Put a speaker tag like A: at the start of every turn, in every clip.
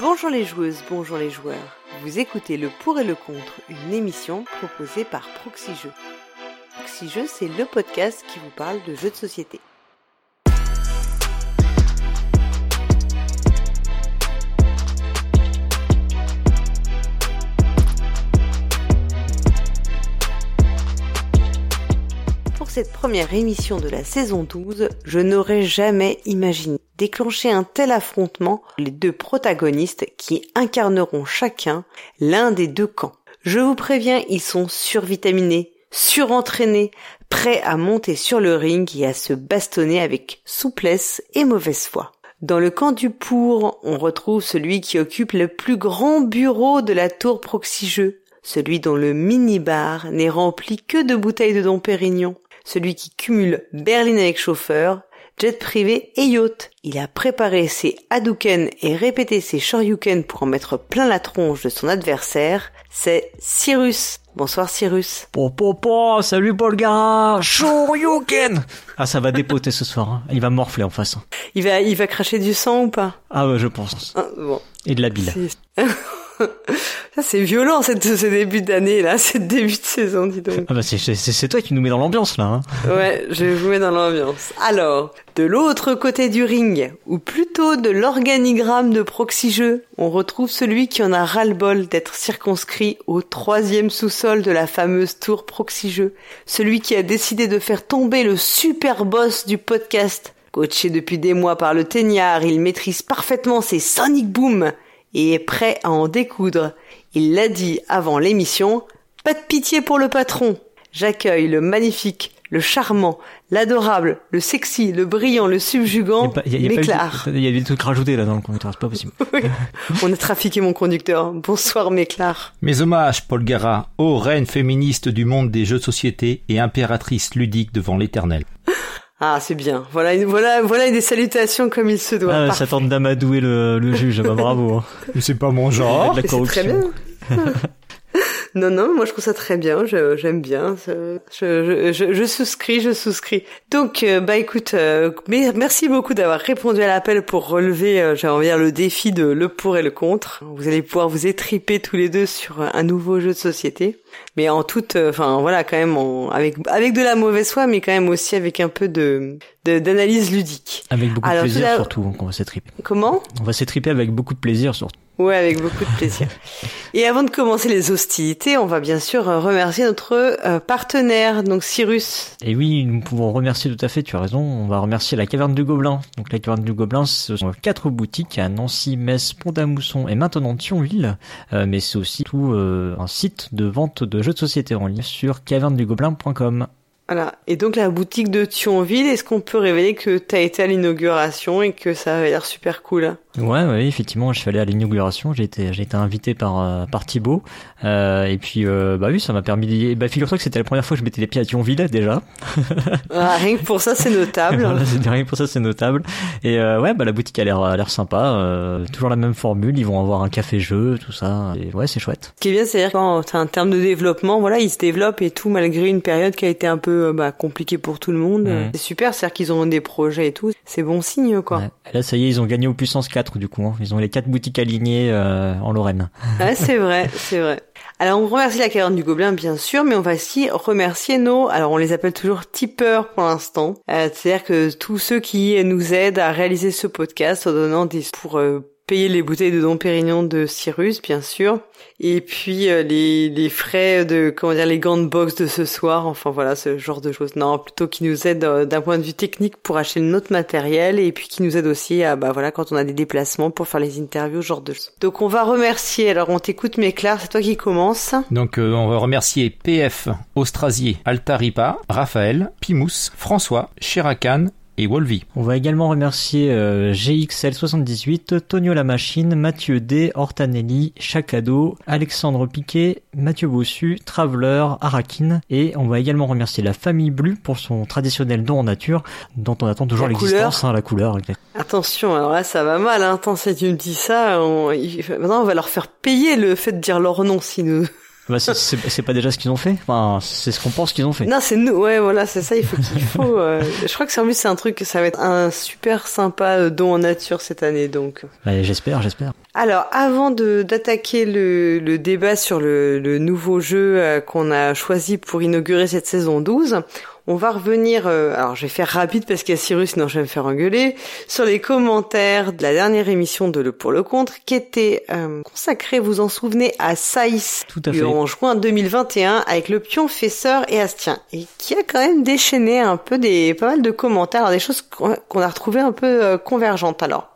A: Bonjour les joueuses, bonjour les joueurs. Vous écoutez le pour et le contre, une émission proposée par Proxy Jeux. C'est le podcast qui vous parle de jeux de société. Cette première émission de la saison 12, je n'aurais jamais imaginé déclencher un tel affrontement les deux protagonistes qui incarneront chacun l'un des deux camps. Je vous préviens, ils sont survitaminés, surentraînés, prêts à monter sur le ring et à se bastonner avec souplesse et mauvaise foi. Dans le camp du pour, on retrouve celui qui occupe le plus grand bureau de la tour Proxy celui dont le mini-bar n'est rempli que de bouteilles de Dom Pérignon, celui qui cumule berline avec chauffeur, jet privé et yacht. Il a préparé ses Hadouken et répété ses Shoryuken pour en mettre plein la tronche de son adversaire. C'est Cyrus. Bonsoir Cyrus.
B: Po, salut Bolgara, Shoryuken Ah ça va dépoter ce soir, hein. il va morfler en face.
A: Il va, il va cracher du sang ou pas?
B: Ah ouais je pense.
A: Ah, bon.
B: Et de la bile.
A: Ça c'est violent cette, ce début d'année là, ce début de saison, dis donc.
B: Ah bah c'est toi qui nous mets dans l'ambiance là. Hein.
A: Ouais, je vous mets dans l'ambiance. Alors, de l'autre côté du ring, ou plutôt de l'organigramme de Proxy on retrouve celui qui en a ras-le-bol d'être circonscrit au troisième sous-sol de la fameuse tour Proxy celui qui a décidé de faire tomber le super boss du podcast. Coaché depuis des mois par le teignard, il maîtrise parfaitement ses Sonic Boom et est prêt à en découdre. Il l'a dit avant l'émission, pas de pitié pour le patron. J'accueille le magnifique, le charmant, l'adorable, le sexy, le brillant, le subjugant, Méclar.
B: Il y a des trucs rajoutés là dans le conducteur, c'est pas possible.
A: On a trafiqué mon conducteur. Bonsoir Méclar.
C: Mes hommages, Paul Gara, ô reine féministe du monde des jeux de société et impératrice ludique devant l'éternel.
A: Ah, c'est bien. Voilà, une, voilà, voilà des salutations comme il se doit.
B: Ah, ça tente d'amadouer le, le juge. Bah, bravo. Hein.
C: C'est pas mon genre.
A: C'est très bien. Non, non, moi je trouve ça très bien, j'aime bien, je, je, je, je, souscris, je souscris. Donc, euh, bah écoute, euh, merci beaucoup d'avoir répondu à l'appel pour relever, euh, j'ai envie de dire, le défi de le pour et le contre. Vous allez pouvoir vous étriper tous les deux sur un nouveau jeu de société, mais en toute, enfin voilà, quand même, avec avec de la mauvaise foi, mais quand même aussi avec un peu de d'analyse ludique.
B: Avec beaucoup de plaisir surtout, on va s'étriper.
A: Comment?
B: On va s'étriper avec beaucoup de plaisir surtout.
A: Ouais, avec beaucoup de plaisir. Et avant de commencer les hostilités, on va bien sûr euh, remercier notre euh, partenaire, donc Cyrus.
B: Et oui, nous pouvons remercier tout à fait, tu as raison, on va remercier la Caverne du Gobelin. Donc la Caverne du Gobelin, ce sont quatre boutiques à Nancy, Metz, Pont-à-Mousson et maintenant Thionville. Euh, mais c'est aussi tout un site de vente de jeux de société en ligne sur cavernedugobelin.com.
A: Voilà. Et donc la boutique de Thionville, est-ce qu'on peut révéler que tu as été à l'inauguration et que ça avait l'air super cool?
B: Ouais, ouais, effectivement, je suis allé à l'inauguration. J'ai été, j'ai été invité par euh, par Thibaut. Euh, et puis, euh, bah oui, ça m'a permis. Bah, figure-toi que c'était la première fois que je mettais les pieds à Thionville déjà.
A: Ah, rien que pour ça, c'est notable.
B: rien que pour ça, c'est notable. Et euh, ouais, bah la boutique a l'air, a l'air sympa. Euh, toujours la même formule. Ils vont avoir un café-jeu, tout ça. Et ouais, c'est chouette.
A: Ce qui est bien, c'est-à-dire quand en termes de développement, voilà, ils se développent et tout malgré une période qui a été un peu bah, compliquée pour tout le monde. C'est super, c'est-à-dire qu'ils ont des projets et tout. C'est bon signe, quoi. Ouais.
B: là, ça y est, ils ont gagné au puissance 4 du coup. Hein. Ils ont les quatre boutiques alignées euh, en Lorraine.
A: Ouais, c'est vrai, c'est vrai. Alors on remercie la caverne du Gobelin bien sûr, mais on va aussi remercier nos, alors on les appelle toujours tipeurs pour l'instant, euh, c'est-à-dire que tous ceux qui nous aident à réaliser ce podcast en donnant des pour euh, payer les bouteilles de Dom Pérignon de Cyrus, bien sûr, et puis euh, les, les frais de comment dire les gants de boxe de ce soir, enfin voilà ce genre de choses. Non, plutôt qui nous aident euh, d'un point de vue technique pour acheter notre matériel et puis qui nous aident aussi à bah voilà quand on a des déplacements pour faire les interviews, ce genre de choses. Donc on va remercier. Alors on t'écoute, mais Claire, c'est toi qui commence.
C: Donc euh, on va remercier PF, Austrasier, Altaripa, Raphaël, Pimous, François, Chiracan,
B: on va également remercier euh, GXL78, Tonio La Machine, Mathieu D, Hortanelli, Chacado, Alexandre Piquet, Mathieu Bossu, Traveler, Arakin et on va également remercier la famille Blue pour son traditionnel don en nature dont on attend toujours l'existence, hein, la couleur.
A: Attention, alors là ça va mal, hein. Attends, si tu me dis ça, on... maintenant on va leur faire payer le fait de dire leur nom si nous...
B: Bah, c'est pas déjà ce qu'ils ont fait. Enfin, c'est ce qu'on pense qu'ils ont fait.
A: Non, c'est nous. Ouais, voilà, c'est ça. Il faut qu'il faut. Euh, je crois que c'est en plus c'est un truc. Ça va être un super sympa euh, don en nature cette année, donc.
B: Bah, j'espère, j'espère.
A: Alors, avant de d'attaquer le, le débat sur le, le nouveau jeu euh, qu'on a choisi pour inaugurer cette saison 12, on va revenir, euh, alors je vais faire rapide parce qu'il y a Cyrus, sinon je vais me faire engueuler, sur les commentaires de la dernière émission de Le Pour le Contre, qui était euh, consacrée, vous en souvenez, à Saïs,
B: Tout à fait.
A: en juin 2021, avec le pion Fesseur et Astien, et qui a quand même déchaîné un peu des pas mal de commentaires, alors des choses qu'on a retrouvées un peu euh, convergentes. Alors,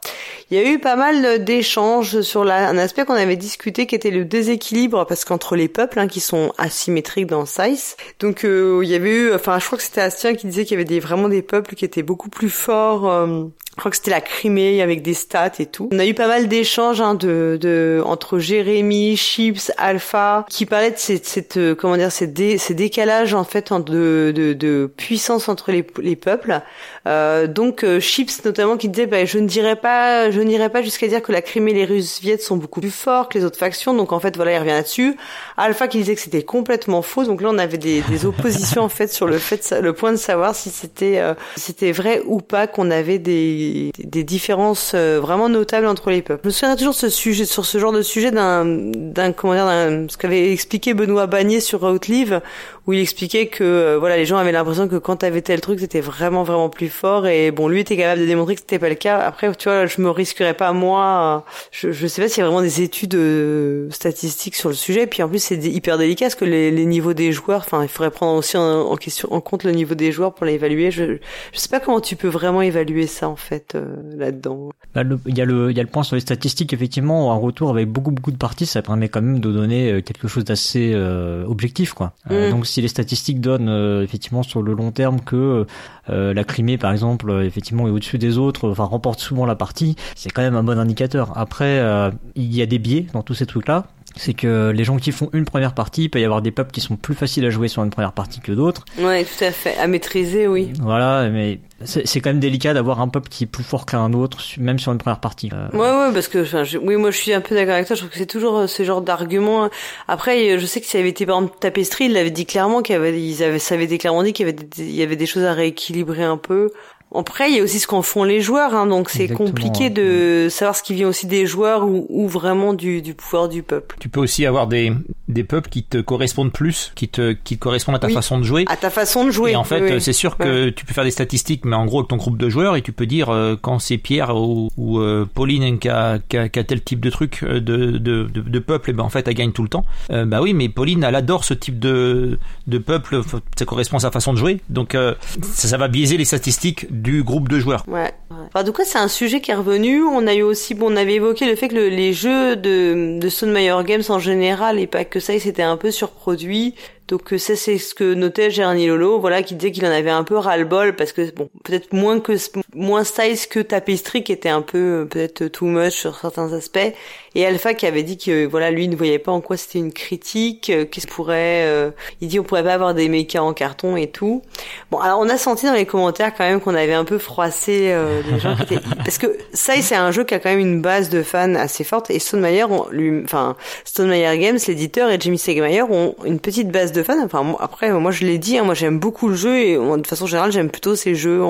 A: il y a eu pas mal d'échanges sur un aspect qu'on avait discuté qui était le déséquilibre parce qu'entre les peuples hein, qui sont asymétriques dans Size. Donc euh, il y avait eu, enfin je crois que c'était Astien qui disait qu'il y avait vraiment des peuples qui étaient beaucoup plus forts. Euh, je crois que c'était la Crimée avec des stats et tout. On a eu pas mal d'échanges hein, de, de entre Jérémy, Chips, Alpha, qui parlaient de cette, cette euh, comment dire, ces, dé, ces décalages en fait de, de, de puissance entre les peuples. Euh, donc euh, Chips notamment qui disait, bah, je ne dirais pas, je n'irais pas jusqu'à dire que la Crimée et les Russes viettes sont beaucoup plus forts que les autres factions. Donc en fait voilà, il revient là-dessus. Alpha qui disait que c'était complètement faux. Donc là on avait des, des oppositions en fait sur le fait, le point de savoir si c'était, euh, c'était vrai ou pas qu'on avait des des, différences euh, vraiment notables entre les peuples. Je me souviens toujours ce sujet, sur ce genre de sujet d'un, d'un comment dire, d'un, ce qu'avait expliqué Benoît Bagné sur Outlive, où il expliquait que euh, voilà, les gens avaient l'impression que quand t'avais tel truc, c'était vraiment vraiment plus fort. Et bon, lui était capable de démontrer que c'était pas le cas. Après, tu vois, je me risquerais pas moi. Je, je sais pas s'il y a vraiment des études euh, statistiques sur le sujet. Et puis en plus, c'est hyper délicat parce que les, les niveaux des joueurs. Enfin, il faudrait prendre aussi en, question en compte le niveau des joueurs pour l'évaluer. Je, je sais pas comment tu peux vraiment évaluer ça en fait euh, là-dedans.
B: Bah, il y a le il y a le point sur les statistiques. Effectivement, un retour avec beaucoup beaucoup de parties, ça permet quand même de donner quelque chose d'assez objectif, quoi.
A: Mm.
B: donc si les statistiques donnent euh, effectivement sur le long terme que euh, la Crimée par exemple euh, effectivement est au-dessus des autres, enfin remporte souvent la partie, c'est quand même un bon indicateur. Après il y a des biais dans tous ces trucs là c'est que les gens qui font une première partie, il peut y avoir des peuples qui sont plus faciles à jouer sur une première partie que d'autres.
A: Ouais, tout à fait. À maîtriser, oui.
B: Voilà, mais c'est quand même délicat d'avoir un peuple qui est plus fort qu'un autre, même sur une première partie.
A: Euh, ouais, ouais, parce que, enfin, oui, moi je suis un peu d'accord avec toi. Je trouve que c'est toujours euh, ce genre d'argument. Après, je sais que si avait été par exemple Tapestry, il l'avait dit clairement qu'il avait, ils avaient, ça avait été clairement dit qu'il y avait, des, il y avait des choses à rééquilibrer un peu. Après, il y a aussi ce qu'en font les joueurs, hein, donc c'est compliqué de savoir ce qui vient aussi des joueurs ou, ou vraiment du, du, pouvoir du peuple.
C: Tu peux aussi avoir des, des peuples qui te correspondent plus, qui te qui correspondent à ta façon de jouer.
A: À ta façon de jouer.
C: Et en fait, c'est sûr que tu peux faire des statistiques, mais en gros, avec ton groupe de joueurs, et tu peux dire euh, quand c'est Pierre ou, ou euh, Pauline qui a, qui, a, qui a, tel type de truc euh, de, de, de, de, peuple, et ben en fait, elle gagne tout le temps. Euh, bah oui, mais Pauline, elle adore ce type de, de peuple, ça correspond à sa façon de jouer, donc ça, ça va biaiser les statistiques du groupe de joueurs.
A: Ouais. Enfin, du coup, c'est un sujet qui est revenu. On a eu aussi, bon, on avait évoqué le fait que le, les jeux de, de Stone Meyer Games en général, et pas que ça, c'était un peu surproduit. Donc ça c'est ce que notait Gérani Lolo, voilà, qui disait qu'il en avait un peu ras-le-bol parce que bon, peut-être moins que moins size que Tapestry qui était un peu peut-être too much sur certains aspects et Alpha qui avait dit que voilà, lui ne voyait pas en quoi c'était une critique, euh, qu'est-ce pourrait euh, il dit on pourrait pas avoir des mechas en carton et tout. Bon, alors on a senti dans les commentaires quand même qu'on avait un peu froissé euh, les gens qui étaient parce que ça c'est un jeu qui a quand même une base de fans assez forte et Stone Meyer lui enfin Stone Meyer Games l'éditeur et Jimmy Segmeyer ont une petite base de fans. Enfin, après, moi, je l'ai dit, hein, moi, j'aime beaucoup le jeu et de façon générale, j'aime plutôt ces jeux.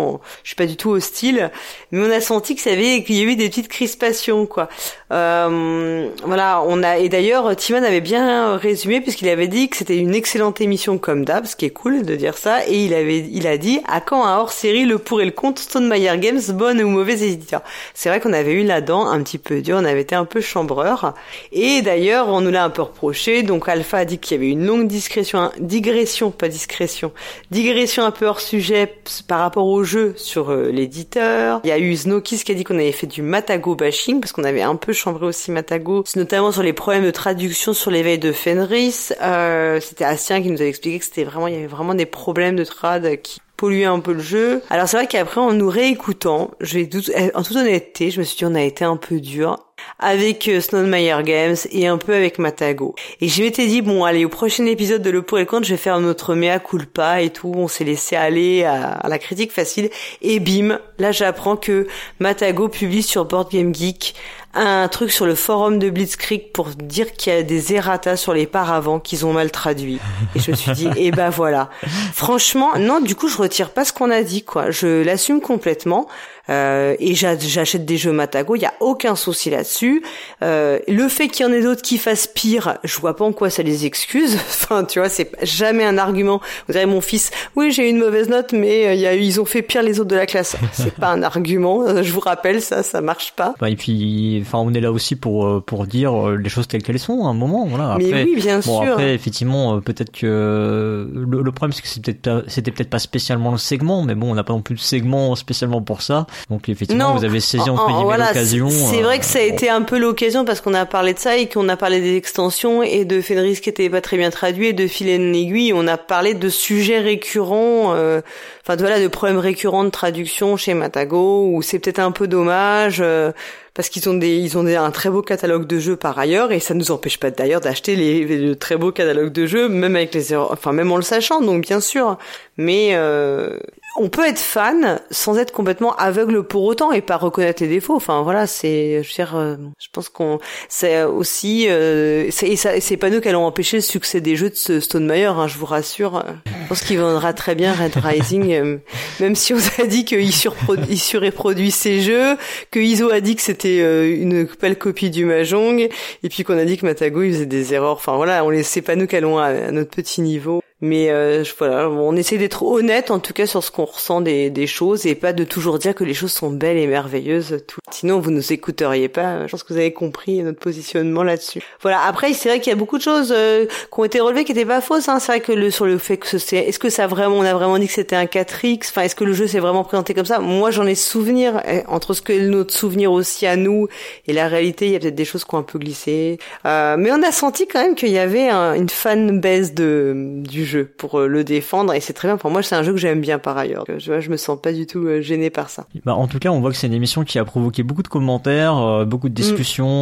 A: Je suis pas du tout hostile, mais on a senti que ça avait, qu'il y a eu des petites crispations, quoi. Euh, voilà, on a et d'ailleurs, Timon avait bien résumé puisqu'il avait dit que c'était une excellente émission comme d'hab, ce qui est cool de dire ça. Et il avait, il a dit, à quand un hors-série le pour et le contre Stone Meyer Games, bonne ou mauvaise éditeur. C'est vrai qu'on avait eu là-dedans un petit peu dur, on avait été un peu chambreur. Et d'ailleurs, on nous l'a un peu reproché. Donc Alpha a dit qu'il y avait une longue discrétion digression, pas discrétion, digression un peu hors sujet par rapport au jeu sur euh, l'éditeur. Il y a eu Snowkiss qui a dit qu'on avait fait du Matago bashing parce qu'on avait un peu chambré aussi Matago, notamment sur les problèmes de traduction sur l'éveil de Fenris. Euh, c'était Astien qui nous avait expliqué que c'était vraiment, il y avait vraiment des problèmes de trad qui polluaient un peu le jeu. Alors c'est vrai qu'après en nous réécoutant, je vais en toute honnêteté, je me suis dit on a été un peu dur avec euh, Snowmeyer Games et un peu avec Matago. Et je m'étais dit bon allez au prochain épisode de Le pour et le contre je vais faire notre mea culpa et tout. On s'est laissé aller à, la critique facile et bim là j'apprends que Matago publie sur Board Game Geek un truc sur le forum de Blitzkrieg pour dire qu'il y a des errata sur les paravents qu'ils ont mal traduits. Et je me suis dit, eh ben voilà. Franchement, non, du coup, je retire pas ce qu'on a dit, quoi. Je l'assume complètement. Euh, et j'achète des jeux Matago, il y a aucun souci là-dessus. Euh, le fait qu'il y en ait d'autres qui fassent pire, je vois pas en quoi ça les excuse. enfin, tu vois, c'est jamais un argument. Vous avez mon fils, oui, j'ai eu une mauvaise note, mais euh, y a ils ont fait pire les autres de la classe. c'est pas un argument. Je vous rappelle, ça, ça marche pas.
B: Bah, et puis, enfin, on est là aussi pour euh, pour dire les choses telles qu'elles sont à un moment. Voilà.
A: Après, mais oui, bien
B: bon, Après, effectivement, peut-être que le, problème, c'est que c'était peut-être c'était peut-être pas spécialement le segment, mais bon, on n'a pas non plus de segment spécialement pour ça. Donc effectivement, vous avez saisi entre guillemets l'occasion.
A: C'est vrai que ça a euh, été un peu l'occasion parce qu'on a parlé de ça et qu'on a parlé des extensions et de Fenris qui était pas très bien traduit et de fil en aiguille. On a parlé de sujets récurrents, euh, enfin voilà, de problèmes récurrents de traduction chez Matago où c'est peut-être un peu dommage. Euh, parce qu'ils ont des ils ont des, un très beau catalogue de jeux par ailleurs et ça nous empêche pas d'ailleurs d'acheter les, les, très beaux catalogues de jeux même avec les erreurs enfin même en le sachant donc bien sûr mais euh, on peut être fan sans être complètement aveugle pour autant et pas reconnaître les défauts. Enfin voilà, c'est, je veux dire, euh, je pense qu'on, c'est aussi, euh, c'est, c'est pas nous qui allons empêcher le succès des jeux de Stone Meyer, hein, je vous rassure. Je pense qu'il vendra très bien Red Rising, euh, même si on a dit qu'il il surreproduit ses jeux, que Iso a dit que c'était euh, une belle copie du Mahjong, et puis qu'on a dit que Matago il faisait des erreurs. Enfin voilà, on les, c'est pas nous qui allons à notre petit niveau. Mais euh, voilà, on essaie d'être honnête en tout cas sur ce qu'on ressent des, des, choses et pas de toujours dire que les choses sont belles et merveilleuses. Tout. Sinon, vous nous écouteriez pas. Je pense que vous avez compris notre positionnement là-dessus. Voilà. Après, c'est vrai qu'il y a beaucoup de choses euh, qui ont été relevées qui étaient pas fausses. Hein. C'est vrai que le sur le fait que c'est, est-ce que ça vraiment, on a vraiment dit que c'était un 4x. Enfin, est-ce que le jeu s'est vraiment présenté comme ça? Moi, j'en ai souvenir. Eh, entre ce que notre souvenir aussi à nous et la réalité, il y a peut-être des choses qui ont un peu glissé. Euh, mais on a senti quand même qu'il y avait une fan base de du jeu pour euh, le défendre et c'est très bien. Pour moi, c'est un jeu que j'aime bien par ailleurs. Je, vois, je me sens pas du tout euh, gêné par ça.
B: Bah, en tout cas, on voit que c'est une émission qui a provoqué beaucoup de commentaires, euh, beaucoup de discussions.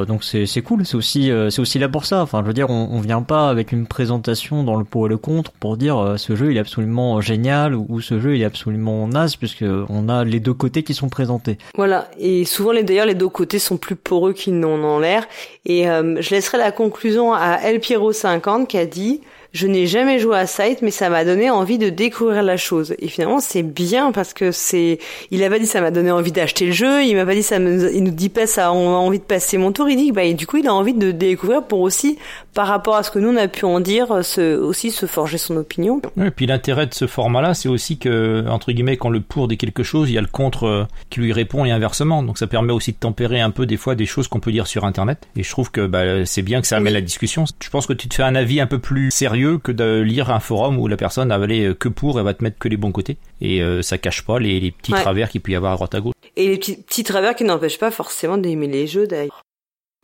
B: Mm. donc c'est c'est cool. C'est aussi c'est aussi là pour ça. Enfin, je veux dire, on, on vient pas avec une présentation dans le pour et le contre pour dire ce jeu il est absolument génial ou, ce jeu il est absolument naze puisque on a les deux côtés qui sont présentés.
A: Voilà. Et souvent les d'ailleurs les deux côtés sont plus poreux qu'ils n'en ont l'air. Et je laisserai la conclusion à El Piero 50 qui a dit je n'ai jamais joué à Sight, mais ça m'a donné envie de découvrir la chose. Et finalement, c'est bien parce que c'est, il a pas dit ça m'a donné envie d'acheter le jeu, il m'a pas dit ça me... il nous dit pas ça, on a envie de passer mon tour, il dit bah, du coup, il a envie de découvrir pour aussi, par rapport à ce que nous on a pu en dire, se, aussi se forger son opinion.
C: et puis l'intérêt de ce format-là, c'est aussi que, entre guillemets, quand le pour dit quelque chose, il y a le contre euh, qui lui répond et inversement. Donc ça permet aussi de tempérer un peu des fois des choses qu'on peut dire sur Internet. Et je trouve que bah, c'est bien que ça amène la discussion. Je pense que tu te fais un avis un peu plus sérieux que de lire un forum où la personne a valé que pour et va te mettre que les bons côtés. Et euh, ça cache pas les, petits travers qu'il peut y avoir à droite à gauche.
A: Et les petits, petits travers qui n'empêchent pas forcément d'aimer les jeux d'ailleurs.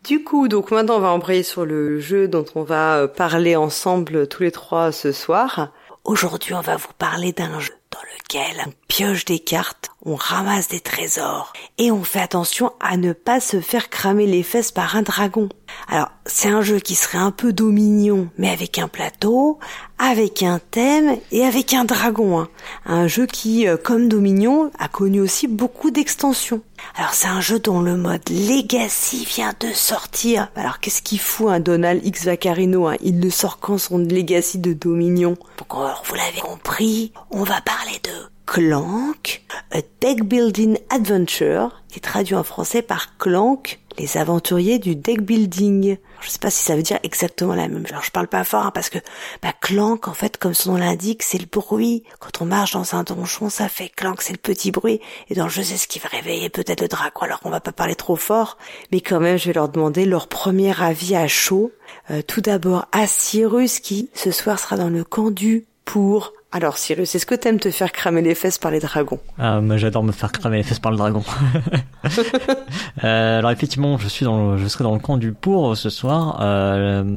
A: Du coup, donc maintenant on va embrayer sur le jeu dont on va euh, parler ensemble tous les trois ce soir. Aujourd'hui, on va vous parler d'un jeu dans lequel on pioche des cartes, on ramasse des trésors et on fait attention à ne pas se faire cramer les fesses par un dragon. Alors, c'est un jeu qui serait un peu dominion, mais avec un plateau, avec un thème et avec un dragon. Hein. Un jeu qui, euh, comme Dominion, a connu aussi beaucoup d'extensions. Alors c'est un jeu dont le mode Legacy vient de sortir. Alors qu'est-ce qu'il fout un Donald X Vaccarino hein? Il ne sort quand son Legacy de Dominion? Vous l'avez compris, on va parler de Clank, A Deck Building Adventure, qui est traduit en français par Clank, les aventuriers du deck building. Je sais pas si ça veut dire exactement la même chose. Je parle pas fort hein, parce que bah, clank, en fait, comme son nom l'indique, c'est le bruit. Quand on marche dans un donjon, ça fait clank, c'est le petit bruit. Et dans le jeu, c'est ce qui va réveiller peut-être le dragon. Alors on va pas parler trop fort, mais quand même, je vais leur demander leur premier avis à chaud. Euh, tout d'abord à Cyrus qui ce soir sera dans le camp du pour alors Cyrus, est-ce que t'aimes te faire cramer les fesses par les dragons?
B: Ah, moi j'adore me faire cramer les fesses par le dragon. euh, alors effectivement, je suis dans, le, je serai dans le camp du pour ce soir. Euh,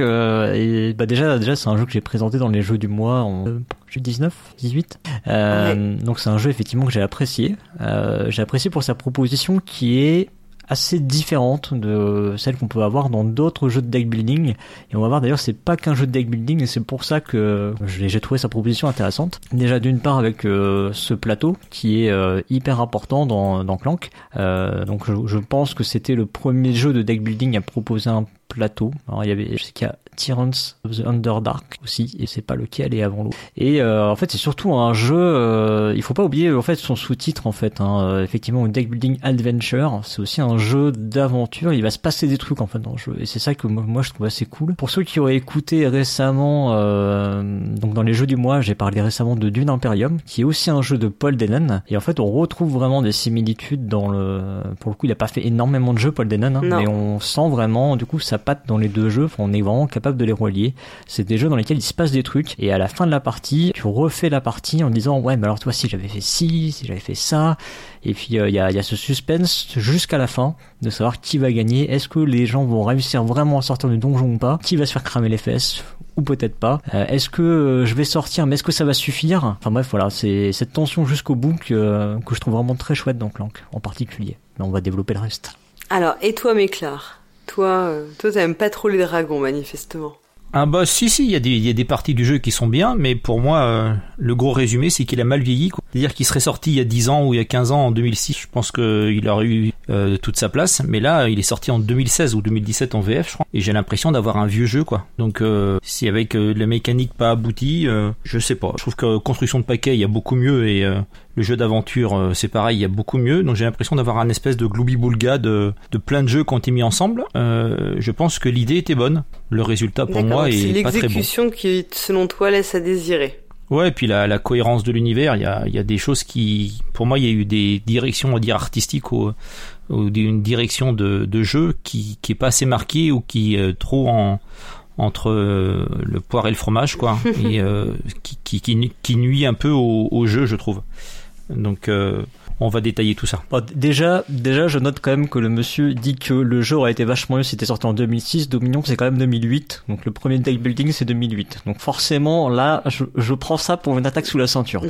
B: euh, et bah déjà, déjà c'est un jeu que j'ai présenté dans les jeux du mois en euh, 19, 18. Euh, Donc c'est un jeu effectivement que j'ai apprécié. Euh, j'ai apprécié pour sa proposition qui est assez différente de celle qu'on peut avoir dans d'autres jeux de deck building. Et on va voir d'ailleurs, c'est pas qu'un jeu de deck building, et c'est pour ça que j'ai trouvé sa proposition intéressante. Déjà d'une part avec euh, ce plateau qui est euh, hyper important dans, dans Clank. Euh, donc je, je pense que c'était le premier jeu de deck building à proposer un plateau. Alors il y avait, je sais qu'il y a Tyrants of the Underdark aussi, et c'est pas lequel est avant l'autre. Et euh, en fait, c'est surtout un jeu. Euh, il faut pas oublier en fait son sous-titre en fait. Hein, euh, effectivement, deck building adventure. C'est aussi un jeu d'aventure. Il va se passer des trucs en fait dans le jeu, et c'est ça que moi, je trouve assez cool. Pour ceux qui auraient écouté récemment, donc dans les jeux du mois, j'ai parlé récemment de Dune Imperium, qui est aussi un jeu de Paul Dennen. Et en fait, on retrouve vraiment des similitudes dans le. Pour le coup, il a pas fait énormément de jeux Paul Dennen, hein, mais on sent vraiment du coup sa patte dans les deux jeux. on est vraiment capable de les relier. C'est des jeux dans lesquels il se passe des trucs et à la fin de la partie, tu refais la partie en disant ouais mais alors toi si j'avais fait ci, si j'avais fait ça et puis euh, il y, a, ce suspense jusqu'à la fin de savoir qui va gagner. Est-ce que les gens vont réussir vraiment à sortir du donjon ou pas? Qui va se faire cramer les fesses? Ou peut-être pas. Euh, est-ce que euh, je vais sortir, mais est-ce que ça va suffire? Enfin bref, voilà, c'est cette tension jusqu'au bout que, que je trouve vraiment très chouette dans Clank, en particulier. Mais on va développer le reste.
A: Alors, et toi, Méclar toi, euh, toi, t'aimes pas trop les dragons, manifestement.
C: Ah bah si si, il y, a des, parties du jeu qui sont bien, mais pour moi, euh, le gros résumé, c'est qu'il a mal vieilli. C'est-à-dire qu'il serait sorti il y a 10 ans ou il y a 15 ans, en 2006, je pense qu'il aurait eu euh, toute sa place. Mais là, il est sorti en 2016 ou 2017 en VF, je crois. Et j'ai l'impression d'avoir un vieux jeu, quoi. Donc, euh, si avec euh, la mécanique pas aboutie, je sais pas. Je trouve que construction de paquets, il y a beaucoup mieux et le jeu d'aventure, c'est pareil, il y a beaucoup mieux. Donc j'ai l'impression d'avoir un espèce de gloubi-boulga de, de plein de jeux qui ont été mis ensemble. je pense que l'idée était bonne. Le résultat pour moi est,
A: est
C: pas très bon.
A: C'est l'exécution qui, selon toi, laisse à désirer.
C: Ouais, et puis la, la cohérence de l'univers, il y a, y a, des choses qui, pour moi, il y a eu des directions, on va dire artistiques ou, ou une direction de, de jeu qui, qui est pas assez marquée ou qui est trop en entre euh, le poire et le fromage, quoi, et euh, qui, qui, qui, nuit un peu au, au jeu, je trouve. Donc euh, on va détailler tout ça.
B: Bon, déjà, déjà, je note quand même que le monsieur dit que le jeu aurait été vachement mieux si c'était sorti en 2006. Dominion, c'est quand même 2008. Donc le premier deck building, c'est 2008. Donc forcément, là, je, je, prends ça pour une attaque sous la ceinture.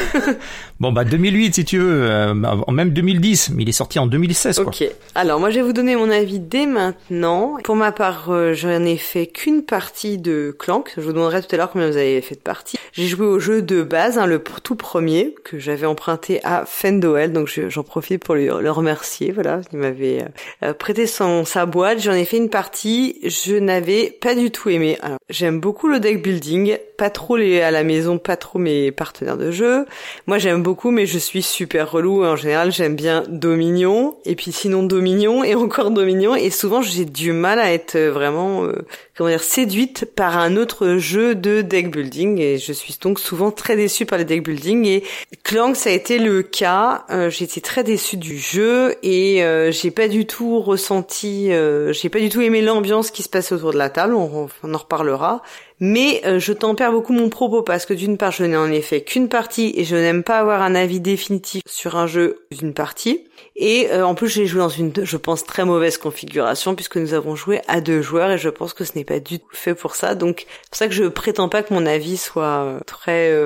C: bon, bah 2008 si tu veux, euh, même 2010, mais il est sorti en 2016. Quoi.
A: Ok. Alors moi, je vais vous donner mon avis dès maintenant. Pour ma part, euh, je n'ai fait qu'une partie de Clank. Je vous demanderai tout à l'heure combien vous avez fait de partie. J'ai joué au jeu de base, hein, le tout premier que j'avais emprunté à Donc j'en profite pour lui, le remercier. Voilà, il m'avait euh, prêté son sa boîte. J'en ai fait une partie. Je n'avais pas du tout aimé. Alors j'aime beaucoup le deck building, pas trop les à la maison, pas trop mes partenaires de jeu. Moi j'aime beaucoup, mais je suis super relou. En général, j'aime bien Dominion, et puis sinon Dominion et encore Dominion. Et souvent j'ai du mal à être vraiment euh, comment dire séduite par un autre jeu de deck building. Et je suis donc souvent très déçue par les deck building. Et Clank ça a été le cas euh, j'ai très déçue du jeu et euh, j'ai pas du tout ressenti, euh, j'ai pas du tout aimé l'ambiance qui se passait autour de la table. On, en reparlera. Mais je tempère beaucoup mon propos parce que d'une part, je n'en ai fait qu'une partie et je n'aime pas avoir un avis définitif sur un jeu d'une partie. Et en plus, j'ai joué dans une, je pense, très mauvaise configuration puisque nous avons joué à deux joueurs et je pense que ce n'est pas du tout fait pour ça. Donc, c'est pour ça que je prétends pas que mon avis soit très,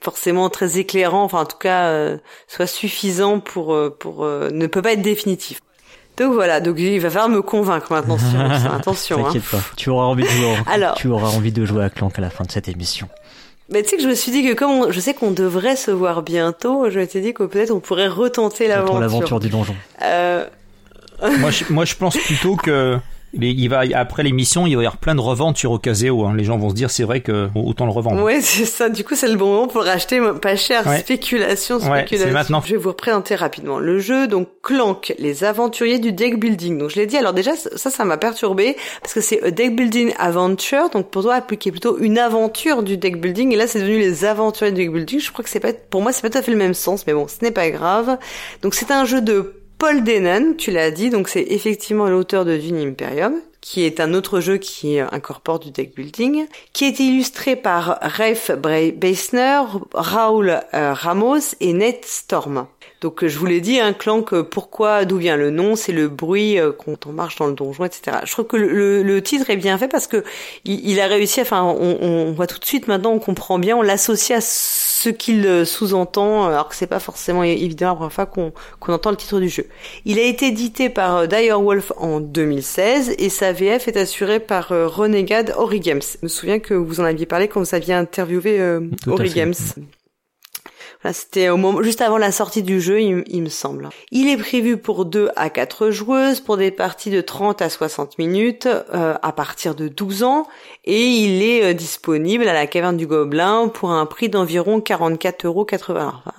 A: forcément très éclairant, enfin en tout cas, soit suffisant pour euh, pour euh, ne peut pas être définitif. Donc voilà, donc il va falloir me convaincre maintenant. Attention.
B: T'inquiète
A: hein.
B: pas, tu auras envie de jouer. Alors, tu auras envie de jouer à Clank à la fin de cette émission.
A: Mais tu sais que je me suis dit que comme je sais qu'on devrait se voir bientôt, je m'étais dit que peut-être on pourrait retenter l'aventure.
B: l'aventure du donjon.
C: Euh... moi, je, moi, je pense plutôt que il va après l'émission, il va y avoir plein de reventes sur Ocaseo. Hein. Les gens vont se dire c'est vrai que autant le revendre.
A: Ouais, c'est ça. Du coup, c'est le bon moment pour racheter pas cher. Spéculation, spéculation.
C: Ouais, maintenant.
A: Je vais vous représenter rapidement le jeu. Donc Clank, les aventuriers du deck building. Donc je l'ai dit. Alors déjà, ça, ça m'a perturbé parce que c'est deck building adventure. Donc pour toi, appliquer plutôt une aventure du deck building. Et là, c'est devenu les aventuriers du deck building. Je crois que c'est pas, pour moi, c'est pas tout à fait le même sens, mais bon, ce n'est pas grave. Donc c'est un jeu de Paul Denon, tu l'as dit, donc c'est effectivement l'auteur de Dune Imperium, qui est un autre jeu qui incorpore du deck building, qui est illustré par Rafe Beisner, Raoul euh, Ramos et Ned Storm. Donc je vous l'ai dit, un clank, pourquoi, d'où vient le nom, c'est le bruit euh, quand on marche dans le donjon, etc. Je trouve que le, le, titre est bien fait parce que il, a réussi, enfin on, on, voit tout de suite maintenant, on comprend bien, on l'associe à ce qu'il sous-entend, alors que c'est pas forcément évident la première fois qu'on entend le titre du jeu. Il a été édité par Direwolf en 2016 et sa VF est assurée par Renegade Origames. Je me souviens que vous en aviez parlé quand vous aviez interviewé Origames. C'était au moment, juste avant la sortie du jeu, il, me semble. Il est prévu pour 2 à 4 joueuses, pour des parties de 30 à 60 minutes, euh, à partir de 12 ans, et il est euh, disponible à la Caverne du Gobelin pour un prix d'environ 44,80 euros.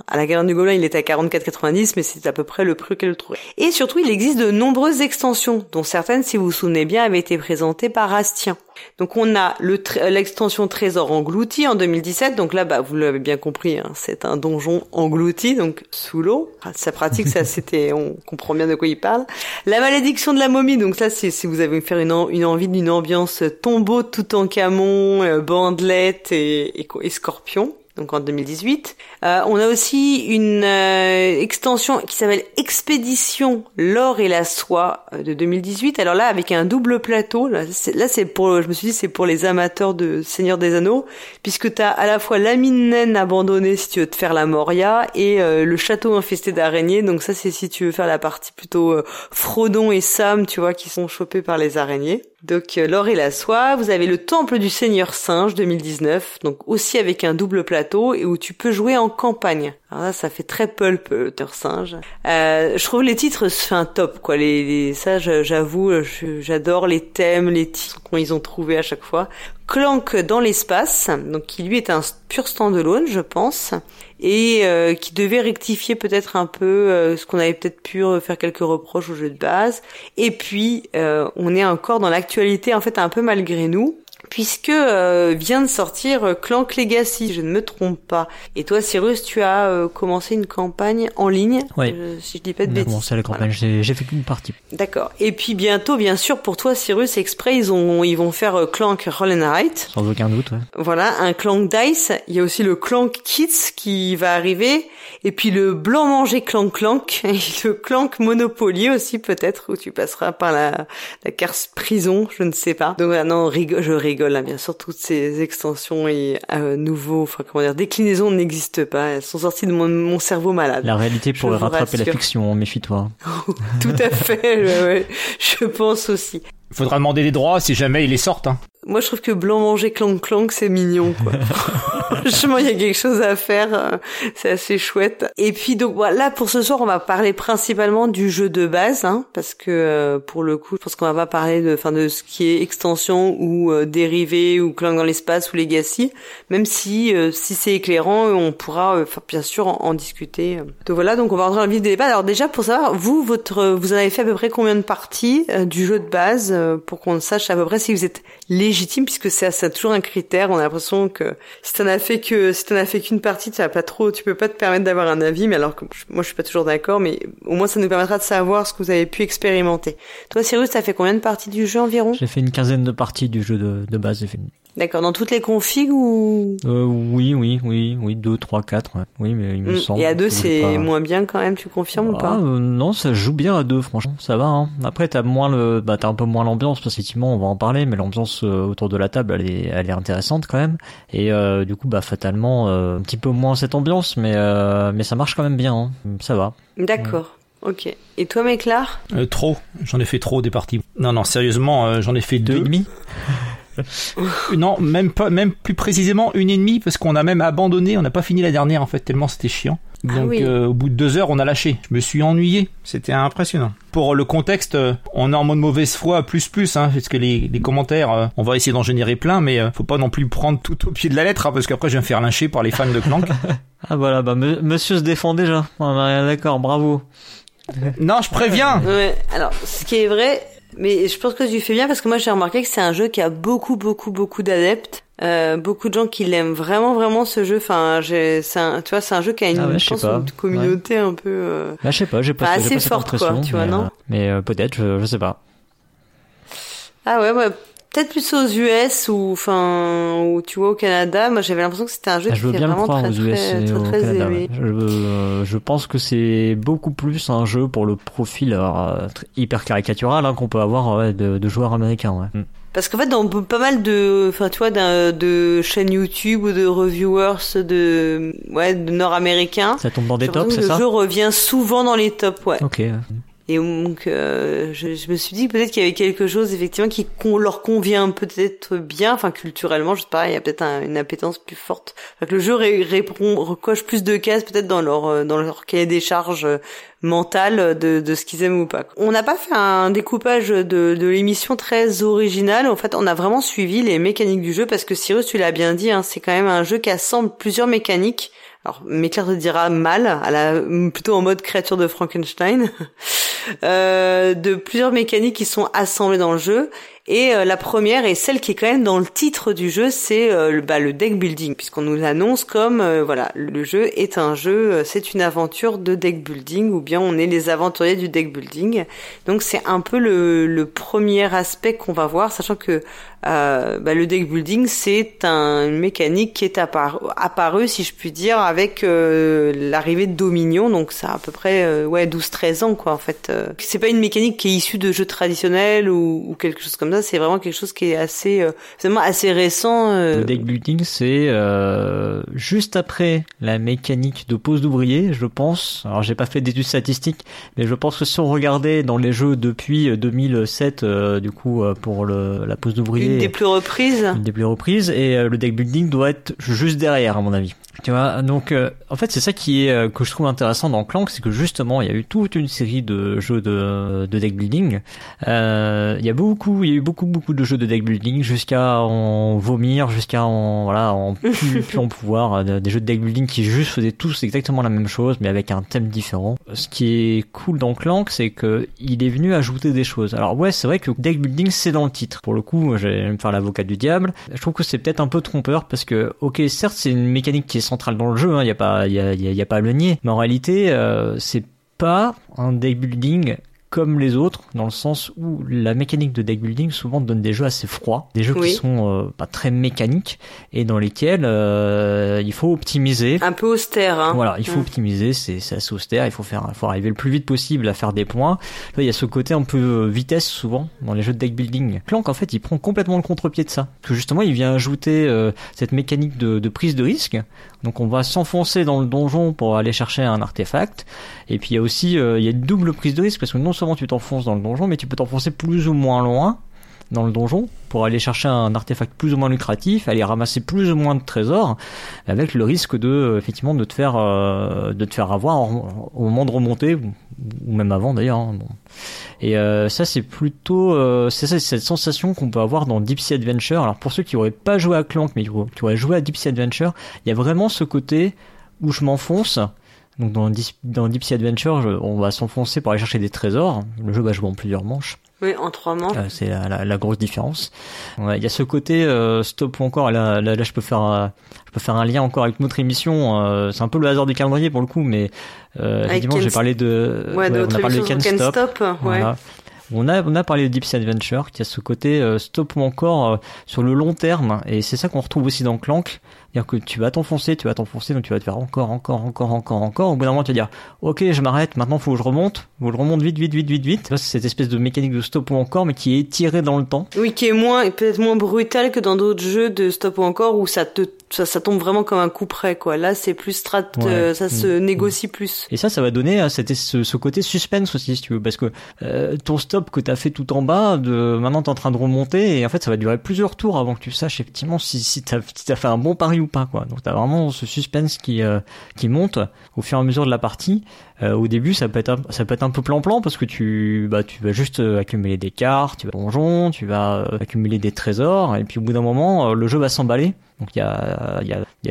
A: à la Caverne du Gobelin, il est à 44,90, mais c'est à peu près le prix qu'elle trouvait. Et surtout, il existe de nombreuses extensions, dont certaines, si vous vous souvenez bien, avaient été présentées par Astien. Donc on a l'extension Trésor englouti en 2017. Donc là, bah, vous l'avez bien compris, hein, c'est un donjon englouti, donc sous l'eau. Ça pratique, ça c'était, on comprend bien de quoi il parle. La malédiction de la momie. Donc ça, c'est si vous avez faire une, envie d'une ambiance tombeau tout en camon, euh, bandelette et, et scorpion donc en 2018. Euh, on a aussi une euh, extension qui s'appelle Expédition l'or et la soie euh, de 2018. Alors là, avec un double plateau, là c'est pour, je me suis dit c'est pour les amateurs de Seigneur des Anneaux, puisque tu as à la fois la mine naine abandonnée si tu veux te faire la Moria et le château infesté d'araignées. Donc ça c'est si tu veux faire la partie plutôt Frodon et Sam, tu vois, qui sont chopés par les araignées. Donc euh, l'or et la soie, vous avez le temple du Seigneur Singe 2019, donc aussi avec un double plateau et où tu peux jouer en campagne. Alors là, ça fait très pulp, euh, Singe. Euh, je trouve les titres un top, quoi. Les, ça, j'avoue, j'adore les thèmes, les titres qu'ils ont trouvés à chaque fois. Clank dans l'espace, donc qui lui est un pur standalone, je pense, et euh, qui devait rectifier peut-être un peu euh, ce qu'on avait peut-être pu faire quelques reproches au jeu de base. Et puis, euh, on est encore dans l'actualité, en fait, un peu malgré nous puisque euh, vient de sortir euh, Clank Legacy, je ne me trompe pas. Et toi, Cyrus, tu as euh, commencé une campagne en ligne,
B: ouais.
A: si je dis pas de bêtises.
B: commencé la campagne, j'ai fait qu'une partie.
A: D'accord. Et puis bientôt, bien sûr, pour toi, Cyrus, exprès, ils, ont, ils vont faire Clank Roll and Write.
B: Sans aucun doute, ouais.
A: Voilà, un Clank Dice. Il y a aussi le Clank Kids qui va arriver. Et puis le blanc manger Clank Clank. Et le Clank Monopoly aussi, peut-être, où tu passeras par la, la carte prison, je ne sais pas. Donc, non, je rigole Hein, bien sûr, toutes ces extensions et euh, nouveaux, enfin comment dire, déclinaisons n'existent pas. Elles sont sorties de mon, cerveau malade.
B: La réalité pourrait rattraper la fiction, méfie-toi.
A: Tout à fait, je pense aussi.
C: Il faudra demander des droits si jamais ils les sortent. Hein.
A: Moi, je trouve que blanc manger clank clank, c'est mignon, quoi. Franchement, il y a quelque chose à faire. Euh, c'est assez chouette. Et puis, donc, voilà, pour ce soir, on va parler principalement du jeu de base, hein, parce que, euh, pour le coup, je pense qu'on va pas parler de, enfin, de ce qui est extension ou euh, dérivé ou clank dans l'espace ou legacy, même si, si c'est éclairant, on pourra, bien sûr, en, discuter. Donc voilà, donc on va rentrer dans le vif des débats. Alors déjà, pour savoir, vous, votre, vous en avez fait à peu près combien de parties du jeu de base, pour qu'on sache à peu près si vous êtes légitime puisque ça toujours un critère. On a l'impression que si t'en as fait que si t'en as fait qu'une partie, tu pas trop, tu peux pas te permettre d'avoir un avis. Mais alors que moi je suis pas toujours d'accord, mais au moins ça nous permettra de savoir ce que vous avez pu expérimenter. Toi, Cyrus, t'as fait combien de parties du jeu environ?
B: J'ai fait une quinzaine de parties du jeu de, de base. J'ai fait
A: D'accord, dans toutes les configs ou?
B: Euh, Oui, oui, oui, oui, 2, 3, 4, oui, mais il me mm. semble.
A: Et à 2, c'est moins bien quand même, tu confirmes ou pas?
B: Ah, euh, Non, ça joue bien à 2, franchement, ça va. Hein. Après, t'as moins le, bah, t'as un peu moins l'ambiance, parce qu'effectivement, on va en parler, mais l'ambiance euh, autour de la table, elle est, elle est intéressante quand même. Et euh, du coup, bah, fatalement, un petit peu moins cette ambiance, mais mais ça marche quand même bien, hein. ça va.
A: D'accord. Ok. Et toi, Méclar
C: Trop. J'en ai fait trop des parties. Non, non, sérieusement, j'en ai fait deux.
B: deux et demi?
C: Non, même pas, même plus précisément une et demie parce qu'on a même abandonné, on n'a pas fini la dernière en fait tellement c'était chiant. Ah Donc euh, au bout de deux heures, on a lâché. Je me suis ennuyé. C'était impressionnant. Pour le contexte, euh, on est en mode mauvaise foi plus plus, hein, parce que les, commentaires, euh, on va essayer d'en générer plein, mais faut pas non plus prendre tout au pied de la lettre, hein, parce qu'après je vais me faire lyncher par les fans de Clank.
B: ah voilà, bah monsieur se défend déjà. D'accord, bravo.
C: non, je préviens.
A: Ouais, alors ce qui est vrai, mais je pense que tu fais bien parce que moi j'ai remarqué que c'est un jeu qui a beaucoup beaucoup beaucoup d'adeptes. Euh, beaucoup de gens qui l'aiment vraiment vraiment ce jeu. Enfin j'ai c'est un tu vois c'est un jeu qui a une,
B: ah
A: je pense, une communauté un peu euh...
B: bah, je sais pas j'ai pas
A: assez forte quoi tu vois non
B: euh, mais euh, peut-être je, je sais pas.
A: Ah ouais ouais peut-être plus aux US ou enfin ou tu vois au Canada moi j'avais l'impression que c'était un jeu
B: ah,
A: qui
B: était
A: vraiment très,
B: très,
A: très, très,
B: Canada,
A: aimé.
B: Je, je, pense que c'est beaucoup plus un jeu pour le profil hyper caricatural hein, qu'on peut avoir de, de, joueurs américains ouais. Mm.
A: Parce qu'en fait, dans pas mal de, enfin, tu vois, de chaînes YouTube ou de reviewers de, ouais, de nord-américains.
B: Ça tombe dans des tops, c'est ça?
A: Le jeu revient souvent dans les tops, ouais.
B: Ok.
A: Et donc, euh, je, je, me suis dit peut-être qu'il y avait quelque chose effectivement qui leur convient peut-être bien, enfin culturellement, je sais pas, il y a peut-être une appétence plus forte. Enfin, que le jeu répond, recoche plus de cases peut-être dans leur euh, dans leur cahier des charges euh, mentales de, de ce qu'ils aiment ou pas. On n'a pas fait un découpage de, de l'émission très original. En fait, on a vraiment suivi les mécaniques du jeu parce que Cyrus, tu l'as bien dit, hein, c'est quand même un jeu qui assemble plusieurs mécaniques alors Méclair te dira mal, à la, plutôt en mode créature de Frankenstein, euh, de plusieurs mécaniques qui sont assemblées dans le jeu et euh, la première et celle qui est quand même dans le titre du jeu, c'est euh, bah, le deck building, puisqu'on nous annonce comme euh, voilà, le jeu est un jeu, c'est une aventure de deck building, ou bien on est les aventuriers du deck building. Donc c'est un peu le, le premier aspect qu'on va voir, sachant que bah, le deck building c'est un, une mécanique qui est apparue, si je puis dire, avec l'arrivée de Dominion, donc ça a à peu près ouais 12-13 ans quoi en fait. c'est pas une mécanique qui est issue de jeux traditionnels ou, ou quelque chose comme ça c'est vraiment quelque chose qui est assez, euh, vraiment assez récent.
B: Euh. Le deck building, c'est euh, juste après la mécanique de pose d'ouvrier, je pense. Alors, j'ai pas fait d'études statistiques, mais je pense que si on regardait dans les jeux depuis 2007, du coup, pour le, la pose d'ouvrier,
A: une des plus reprises,
B: une des plus reprises, et le deck building doit être juste derrière, à mon avis. Tu vois, donc euh, en fait c'est ça qui est euh, que je trouve intéressant dans Clank, c'est que justement il y a eu toute une série de jeux de, de deck building. Euh, il y a beaucoup, il y a eu beaucoup beaucoup de jeux de deck building jusqu'à en vomir, jusqu'à en voilà en plus, plus en pouvoir, euh, des jeux de deck building qui juste faisaient tous exactement la même chose mais avec un thème différent. Ce qui est cool dans Clank, c'est que il est venu ajouter des choses. Alors ouais, c'est vrai que deck building c'est dans le titre. Pour le coup, je vais me faire l'avocat du diable. Je trouve que c'est peut-être un peu trompeur parce que ok certes c'est une mécanique qui est centrale dans le jeu, il hein, n'y a pas, il y a, y a, pas à le nier. Mais en réalité, euh, c'est pas un deck building comme les autres, dans le sens où la mécanique de deck building souvent donne des jeux assez froids, des jeux qui sont euh, pas très mécaniques et dans lesquels euh, il faut optimiser.
A: Un peu austère. Hein.
B: Voilà, il faut mm. optimiser, c'est assez austère, il faut faire, il faut arriver le plus vite possible à faire des points. il y a ce côté un peu euh, vitesse souvent dans les jeux de deck building. Clank en fait, il prend complètement le contre-pied de ça, parce que justement, il vient ajouter cette mécanique de, de prise de risque. Donc on va s'enfoncer dans le donjon pour aller chercher un artefact. Et puis il y a aussi il y a une double prise de risque parce que non seulement tu t'enfonces dans le donjon, mais tu peux t'enfoncer plus ou moins loin dans le donjon pour aller chercher un artefact plus ou moins lucratif, aller ramasser plus ou moins de trésors, avec le risque de effectivement de te faire euh, de te faire avoir au moment de remonter ou même avant d'ailleurs. Hein, Et euh, ça c'est plutôt euh, c'est cette sensation qu'on peut avoir dans Deep Sea Adventure. Alors pour ceux qui auraient pas joué à Clank mais qui auraient joué à Deep Sea Adventure, il y a vraiment ce côté où je m'enfonce donc dans, dans Deep Sea Adventure, on va s'enfoncer pour aller chercher des trésors. Le jeu va jouer en plusieurs manches.
A: Oui, en trois manches. Euh,
B: c'est la, la, grosse différence. Il y a ce côté euh, stop ou encore. Là, là, là, je peux faire, euh, je peux faire un lien encore avec notre émission. Euh, c'est un peu le hasard du calendrier pour le coup, mais euh, effectivement, j'ai parlé de,
A: ouais,
B: ouais, on a parlé de
A: Can, Stop. Stop
B: voilà. On a, on a parlé de Deep Sea Adventure, qui a ce côté stop ou encore sur le long terme, et c'est ça qu'on retrouve aussi dans Clank. C'est-à-dire que tu vas t'enfoncer, tu vas t'enfoncer, donc tu vas te faire encore, encore, encore, encore, encore. Au bout d'un moment, tu vas dire, ok, je m'arrête, maintenant faut que je remonte. Faut que je remonte vite, vite, vite, vite, vite. C'est cette espèce de mécanique de stop ou encore, mais qui est tirée dans le temps.
A: Oui, qui est moins, peut-être moins brutal que dans d'autres jeux de stop ou encore où ça te, ça, ça tombe vraiment comme un coup près, quoi. Là, c'est plus strat, euh, ça se mm. négocie plus.
B: Et ça, ça va donner cette, ce, ce, côté suspense aussi, si tu veux, parce que euh, ton stop que t'as fait tout en bas, de maintenant t'es en train de remonter, et en fait, ça va durer plusieurs tours avant que tu saches effectivement si, si t'as si as fait un bon pari ou pas, quoi. Donc vraiment ce suspense qui euh, qui monte au fur et à mesure de la partie. Euh, au début, ça peut être un, ça peut un peu plan-plan parce que tu bah vas juste euh, accumuler des cartes, tu vas donjon, tu vas accumuler des trésors et puis au bout d'un moment, le jeu va s'emballer. Donc il y a,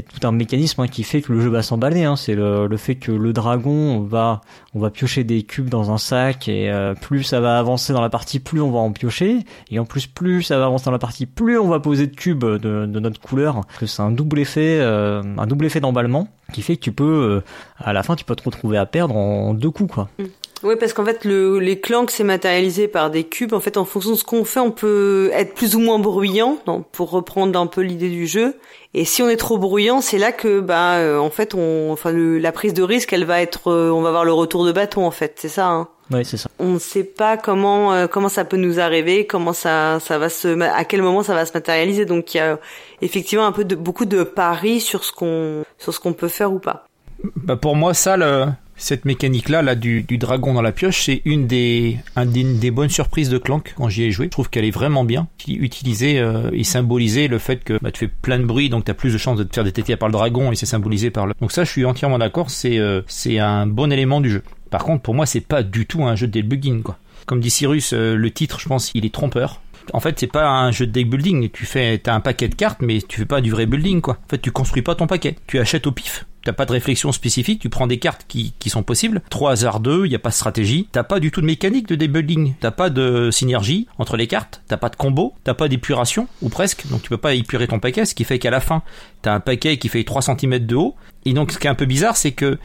B: tout un mécanisme hein, qui fait que le jeu va s'emballer. Hein. C'est le, fait que le dragon va, on va piocher des cubes dans un sac et plus ça va avancer dans la partie, plus on va en piocher. Et en plus, plus ça va avancer dans la partie, plus on va poser de cubes de, de notre couleur. C'est un double effet euh, un double effet d'emballement qui fait que tu peux, euh, à la fin, tu peux te retrouver à perdre en deux coups, quoi. Mm.
A: Oui, parce qu'en fait, le, les clanks, c'est matérialisé par des cubes. En fait, en fonction de ce qu'on fait, on peut être plus ou moins bruyant, donc, pour reprendre un peu l'idée du jeu. Et si on est trop bruyant, c'est là que, bah, euh, en fait, on, enfin, la prise de risque, elle va être, on va avoir le retour de bâton, en fait, c'est ça. Hein
B: Ouais, c'est ça.
A: On ne sait pas comment euh, comment ça peut nous arriver, comment ça ça va se à quel moment ça va se matérialiser. Donc il y a effectivement un peu de beaucoup de paris sur ce qu'on sur ce qu'on peut faire ou pas.
C: Bah pour moi ça le cette mécanique-là, là, du, dragon dans la pioche, c'est une des, bonnes surprises de Clank quand j'y ai joué. Je trouve qu'elle est vraiment bien. Utiliser euh, et symboliser le fait que bah, tu fais plein de bruit, donc tu as plus de chances de te faire détecter par le dragon et c'est symbolisé par le. Donc ça, je suis entièrement d'accord. C'est euh, un bon élément du jeu. Par contre, pour moi, c'est pas du tout un jeu de debugging, quoi. Comme dit Cyrus, euh, le titre, je pense, il est trompeur en fait, c'est pas un jeu de deck building. Tu fais, t'as un paquet de cartes, mais tu fais pas du vrai building, quoi. En fait, tu construis pas ton paquet. Tu achètes au pif. T'as pas de réflexion spécifique, tu prends des cartes qui, sont possibles. 3 hasard 2, il y a pas de stratégie. T'as pas du tout de mécanique de deck building. T'as pas de synergie entre les cartes. T'as pas de combo. T'as pas d'épuration, ou presque. Donc tu peux pas épurer ton paquet, ce qui fait qu'à la fin, t'as un paquet qui fait 3 cm de haut. Et donc, ce qui est un peu bizarre, c'est que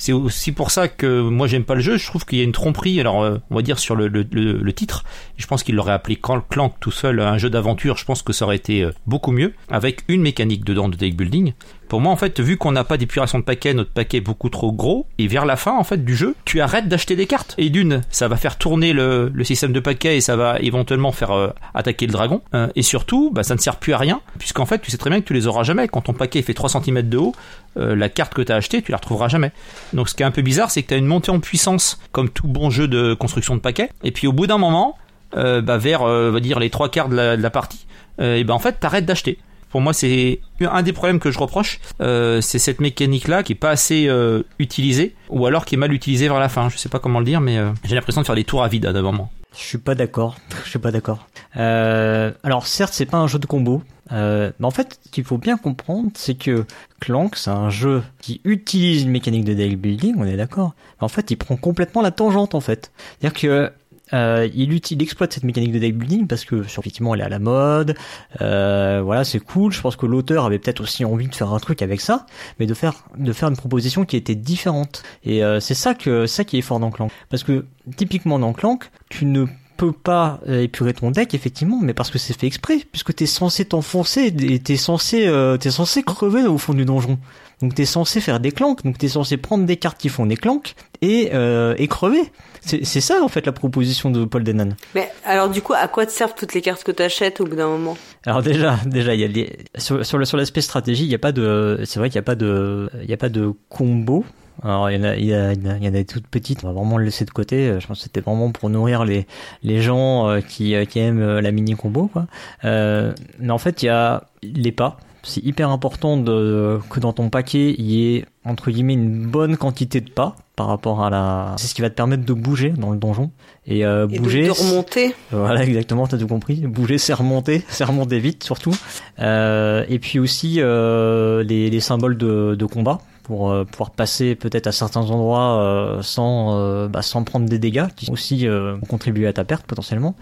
C: c'est aussi pour ça que moi j'aime pas le jeu. Je trouve qu'il y a une tromperie. Alors euh, on va dire sur le, titre. Je pense qu'il l'aurait appelé Clank tout seul, un jeu d'aventure. Je pense que ça aurait été euh, beaucoup mieux avec une mécanique dedans de deck building. Pour moi, en fait, vu qu'on n'a pas d'épuration de paquet, notre paquet est beaucoup trop gros, et vers la fin, en fait, du jeu, tu arrêtes d'acheter des cartes. Et d'une, ça va faire tourner le, système de paquet et ça va éventuellement faire euh, attaquer le dragon. et surtout, bah, ça ne sert plus à rien, puisqu'en fait, tu sais très bien que tu les auras jamais. Quand ton paquet fait 3 cm de haut, la carte que tu as achetée, tu la retrouveras jamais. Donc ce qui est un peu bizarre, c'est que tu as une montée en puissance comme tout bon jeu de construction de paquets. Et puis au bout d'un moment, euh, bah, vers euh, va dire les trois quarts de la, partie, euh, et ben en fait t'arrêtes d'acheter. Pour moi, c'est un des problèmes que je reproche, c'est cette mécanique-là qui est pas assez utilisée, ou alors qui est mal utilisée vers la fin. Je sais pas comment le dire, mais j'ai l'impression de faire des tours à vide à moment.
B: Je suis pas d'accord. Je suis pas d'accord. alors certes, c'est pas un jeu de combo. Euh, mais en fait, ce qu'il faut bien comprendre, c'est que Clank, c'est un jeu qui utilise une mécanique de deck building, on est d'accord. En fait, il prend complètement la tangente, en fait. C'est-à-dire que euh, il, utilise, exploite cette mécanique de deck building parce que effectivement elle est à la mode, euh, voilà c'est cool. Je pense que l'auteur avait peut-être aussi envie de faire un truc avec ça, mais de faire de faire une proposition qui était différente. Et euh, c'est ça que ça qui est fort dans Clank, parce que typiquement dans Clank, tu ne peux pas euh, épurer ton deck effectivement mais parce que c'est fait exprès puisque t'es censé t'enfoncer et t'es censé euh, t'es censé crever au fond du donjon. Donc t'es censé faire des clanks donc t'es censé prendre des cartes qui font des clanks et euh, et crever. C'est ça en fait la proposition de Paul Denan
A: mais alors du coup à quoi te servent toutes les cartes que t'achètes au bout d'un moment?
B: Alors déjà déjà il y a sur, sur l'aspect stratégie il y a pas de c'est vrai qu'il y a pas de il y a pas de combo alors il y en a, il y, a, il y en a des toutes petites, on va vraiment le laisser de côté. Je pense que c'était vraiment pour nourrir les les gens euh, qui, euh, qui aiment euh, la mini combo quoi. Euh, mais en fait il y a les pas. C'est hyper important de, que dans ton paquet il y ait entre guillemets une bonne quantité de pas par rapport à la. C'est ce qui va te permettre de bouger dans le donjon et, euh,
A: et
B: bouger.
A: De, remonter.
B: Voilà exactement, t'as tout compris. Bouger, c'est remonter, c'est remonter vite surtout. Euh, et puis aussi euh, les, les symboles de, de combat pour euh, pouvoir passer peut-être à certains endroits euh, sans euh, bah, sans prendre des dégâts qui aussi contribuer à ta perte potentiellement.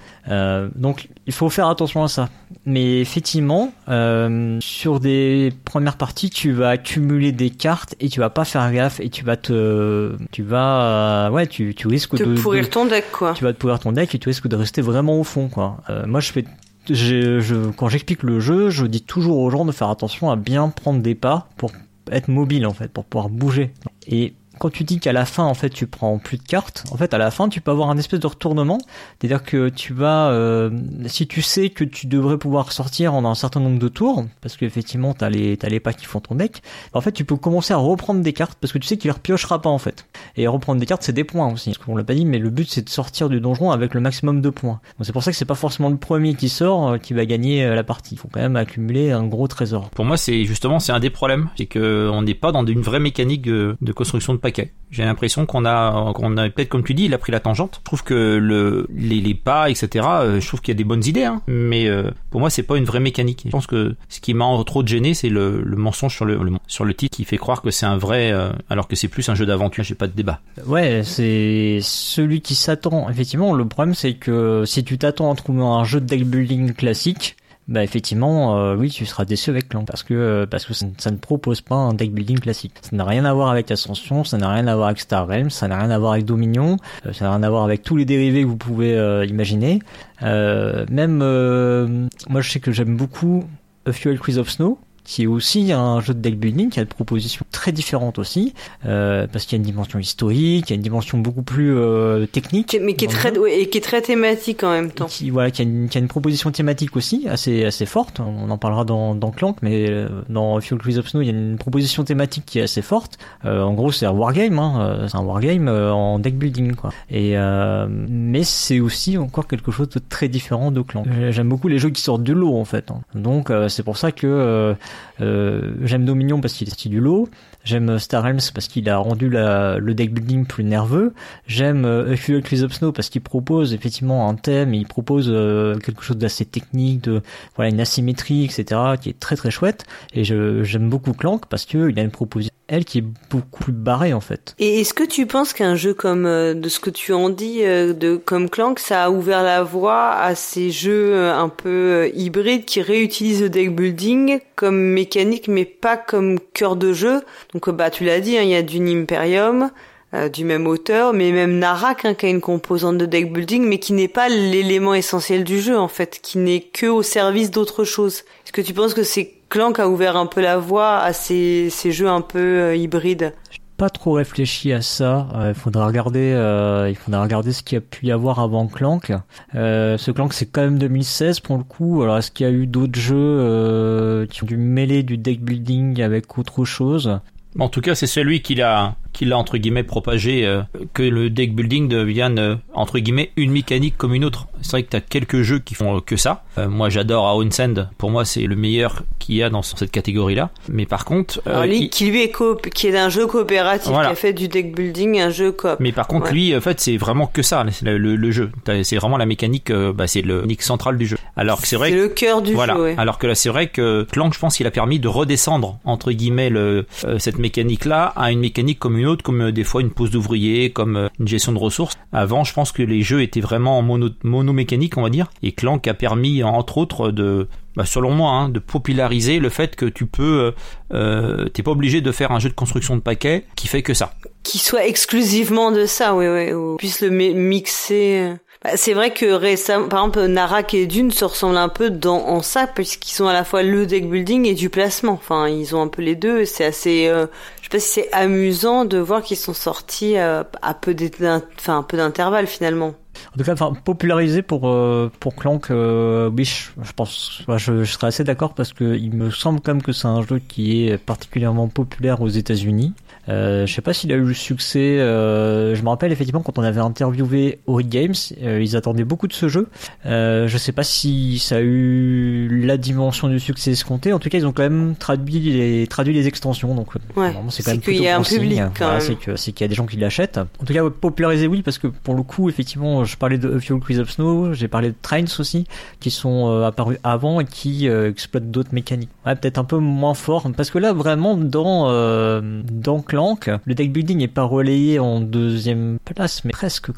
B: donc il faut faire attention à ça. Mais effectivement, sur des premières parties, tu vas accumuler des cartes et tu vas pas faire gaffe et tu vas te tu vas ouais tu tu risques
A: te
B: de
A: pourrir ton deck quoi.
B: Tu vas te pourrir ton deck et tu risques de rester vraiment au fond quoi. moi je fais je, quand j'explique le jeu, je dis toujours aux gens de faire attention à bien prendre des pas pour être mobile en fait, pour pouvoir bouger. Et quand tu dis qu'à la fin en fait tu prends plus de cartes, en fait à la fin tu peux avoir un espèce de retournement, c'est-à-dire que tu vas, euh, si tu sais que tu devrais pouvoir sortir en un certain nombre de tours, parce qu'effectivement t'as les t'as les pas qui font ton deck, en fait tu peux commencer à reprendre des cartes parce que tu sais qu'il repiochera pas en fait. Et reprendre des cartes c'est des points aussi, parce l'a pas dit, mais le but c'est de sortir du donjon avec le maximum de points. C'est pour ça que c'est pas forcément le premier qui sort euh, qui va gagner euh, la partie. Il faut quand même accumuler un gros trésor.
C: Pour moi c'est justement c'est un des problèmes, c'est que on n'est pas dans une vraie mécanique de construction de j'ai l'impression qu'on a, qu'on a peut-être comme tu dis, il a pris la tangente. Je trouve que le, les, pas, etc. Euh, je trouve qu'il y a des bonnes idées, hein, mais euh, pour moi c'est pas une vraie mécanique. Je pense que ce qui m'a trop gêné, c'est le, le, mensonge sur le, sur le titre qui fait croire que c'est un vrai, euh, alors que c'est plus un jeu d'aventure. J'ai pas de débat.
B: Ouais, c'est celui qui s'attend. Effectivement, le problème c'est que si tu t'attends à trouver un jeu de deck building classique bah effectivement, euh, oui, tu seras déçu avec Clan parce que euh, parce que ça, ne propose pas un deck building classique. Ça n'a rien à voir avec Ascension, ça n'a rien à voir avec Star Realms, ça n'a rien à voir avec Dominion, euh, ça n'a rien à voir avec tous les dérivés que vous pouvez imaginer. même moi, je sais que j'aime beaucoup A Fuel Quiz of Snow qui est aussi un jeu de deck building qui a des propositions très très différente aussi, euh, parce qu'il y a une dimension historique, il y a une dimension beaucoup plus euh, technique.
A: Mais qui est très, ouais, et qui est très thématique en même temps.
B: Qui, voilà, qui a, une, qui a une proposition thématique aussi assez assez forte. On en parlera dans, dans Clank, mais euh, dans Fuel Quiz of Snow, il y a une proposition thématique qui est assez forte. Euh, en gros, c'est un wargame, hein, euh, c'est un wargame en deck building, quoi. Et mais c'est aussi encore quelque chose de très différent de Clank. J'aime beaucoup les jeux qui sortent du lot en fait. Hein. Donc c'est pour ça que j'aime Dominion parce qu'il est sorti du. J'aime Star Realms parce qu'il a rendu la, le deck building plus nerveux. J'aime euh, of Snow parce qu'il propose effectivement un thème et il propose euh, quelque chose d'assez technique, de voilà une asymétrie, etc. qui est très très chouette. Et j'aime beaucoup Clank parce que il a une proposition elle qui est beaucoup plus barrée en fait.
A: Et est-ce que tu penses qu'un jeu comme euh, de ce que tu en dis euh, de comme Clank, ça a ouvert la voie à ces jeux euh, un peu hybrides qui réutilisent le deck building comme mécanique mais pas comme cœur de jeu? Donc bah tu l'as dit, hein, il y a du Imperium, du même auteur, mais même Narak hein, qui a une composante de deck building, mais qui n'est pas l'élément essentiel du jeu en fait, qui n'est que au service d'autre chose. Est-ce que tu penses que c'est Clank a ouvert un peu la voie à ces, ces jeux un peu euh, hybrides
B: pas trop réfléchi à ça. Euh, il faudra regarder, euh, il faudra regarder ce qu'il y a pu y avoir avant Clank. ce Clank c'est quand même 2016 pour le coup. Alors est-ce qu'il y a eu d'autres jeux qui ont dû mêler du deck building avec autre chose?
C: En tout cas, c'est celui qui l'a qui l'a entre guillemets propagé euh, que le deck building devienne euh, entre guillemets une mécanique comme une autre. C'est vrai que tu as quelques jeux qui font que ça. Euh, moi j'adore Sand, pour moi c'est le meilleur qu'il y a dans cette catégorie-là. Mais par contre,
A: qui lui est coop, qui est un jeu coopératif qui a fait du deck building un jeu coop.
C: Mais par contre lui en fait c'est vraiment que ça le, le, jeu. C'est vraiment la mécanique, bah, c'est le mécanique central du jeu. Alors que c'est vrai.
A: C'est le cœur du
C: voilà.
A: jeu.
C: Alors que là c'est vrai que Clank je pense qu'il a permis de redescendre entre guillemets le, cette mécanique là à une mécanique comme une comme euh, des fois une pose d'ouvrier, comme euh, une gestion de ressources. Avant, je pense que les jeux étaient vraiment mono, monomécaniques, on va dire, et Clank a permis, entre autres, de, bah, selon moi, hein, de populariser le fait que tu peux, euh, t'es pas obligé de faire un jeu de construction de paquets qui fait que ça.
A: Qui soit exclusivement de ça, oui, oui, ou puisse le mixer. Bah, c'est vrai que récemment, par exemple, Narak et Dune se ressemblent un peu dans, en ça, puisqu'ils sont à la fois le deck building et du placement. Enfin, ils ont un peu les deux. C'est assez, euh, c'est amusant de voir qu'ils sont sortis euh, à peu d'intervalle finalement.
B: En tout cas, enfin, popularisé pour euh, pour Clank, euh, oui, je, pense, je, je, serais assez d'accord parce que il me semble quand même que c'est un jeu qui est particulièrement populaire aux États-Unis. Euh, je sais pas s'il a eu le succès. Euh, je me rappelle effectivement quand on avait interviewé Ori Games, euh, ils attendaient beaucoup de ce jeu. Euh, je sais pas si ça a eu la dimension du succès escompté. En tout cas, ils ont quand même traduit les traduit les extensions. Donc
A: ouais, c'est quand même qu'il y a un public.
B: c'est que c'est qu'il y a des gens qui l'achètent. En tout cas, populariser oui parce que pour le coup, effectivement, je parlais de Fuel Quiz of Snow, j'ai parlé de Trains aussi, qui sont apparus avant et qui exploitent d'autres mécaniques. Ouais, peut-être un peu moins fort parce que là vraiment dans dans le deck building n'est pas relayé en deuxième place, mais presque.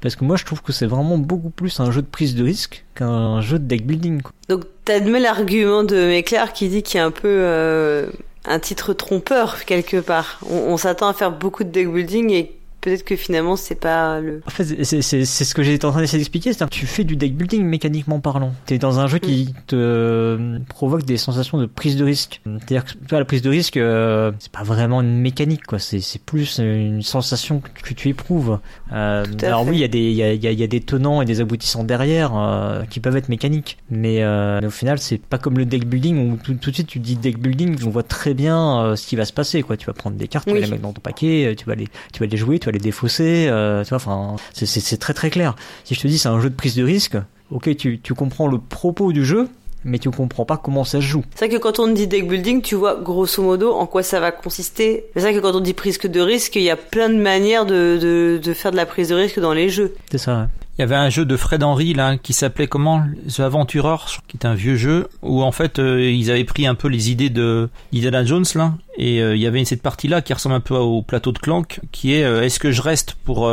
B: Parce que moi, je trouve que c'est vraiment beaucoup plus un jeu de prise de risque qu'un jeu de deck building.
A: Donc, t'admets l'argument de Méclair qui dit qu'il y a un peu euh, un titre trompeur quelque part. On, s'attend à faire beaucoup de deck building et peut-être que finalement c'est pas le.
B: En fait, c'est ce que j'étais en train d'essayer d'expliquer, c'est-à-dire que tu fais du deck building mécaniquement parlant. T'es dans un jeu qui mm. te euh, provoque des sensations de prise de risque. C'est-à-dire que toi, la prise de risque, euh, c'est pas vraiment une mécanique, quoi. C'est plus une sensation que, tu éprouves. Euh, alors oui, il y a des il y a, y a, des tenants et des aboutissants derrière euh, qui peuvent être mécaniques, mais, mais au final, c'est pas comme le deck building où tout, tout, de suite tu dis deck building, on voit très bien ce qui va se passer, quoi. Tu vas prendre des cartes, tu vas les mettre dans ton paquet, tu vas les tu vas les jouer, tu vas les défausser, euh, tu vois, enfin, c'est très très clair. Si je te dis c'est un jeu de prise de risque, ok, tu, tu comprends le propos du jeu, mais tu comprends pas comment ça se joue.
A: C'est vrai que quand on dit deck building, tu vois grosso modo en quoi ça va consister. C'est vrai que quand on dit prise de risque, il y a plein de manières de, de, de faire de la prise de risque dans les jeux.
B: C'est ça.
C: Il y avait un jeu de Fred Henry là qui s'appelait comment? The Aventurer, qui est un vieux jeu où en fait euh, ils avaient pris un peu les idées de Indiana Jones là et euh, il y avait cette partie là qui ressemble un peu au plateau de Clank qui est euh, est-ce que je reste pour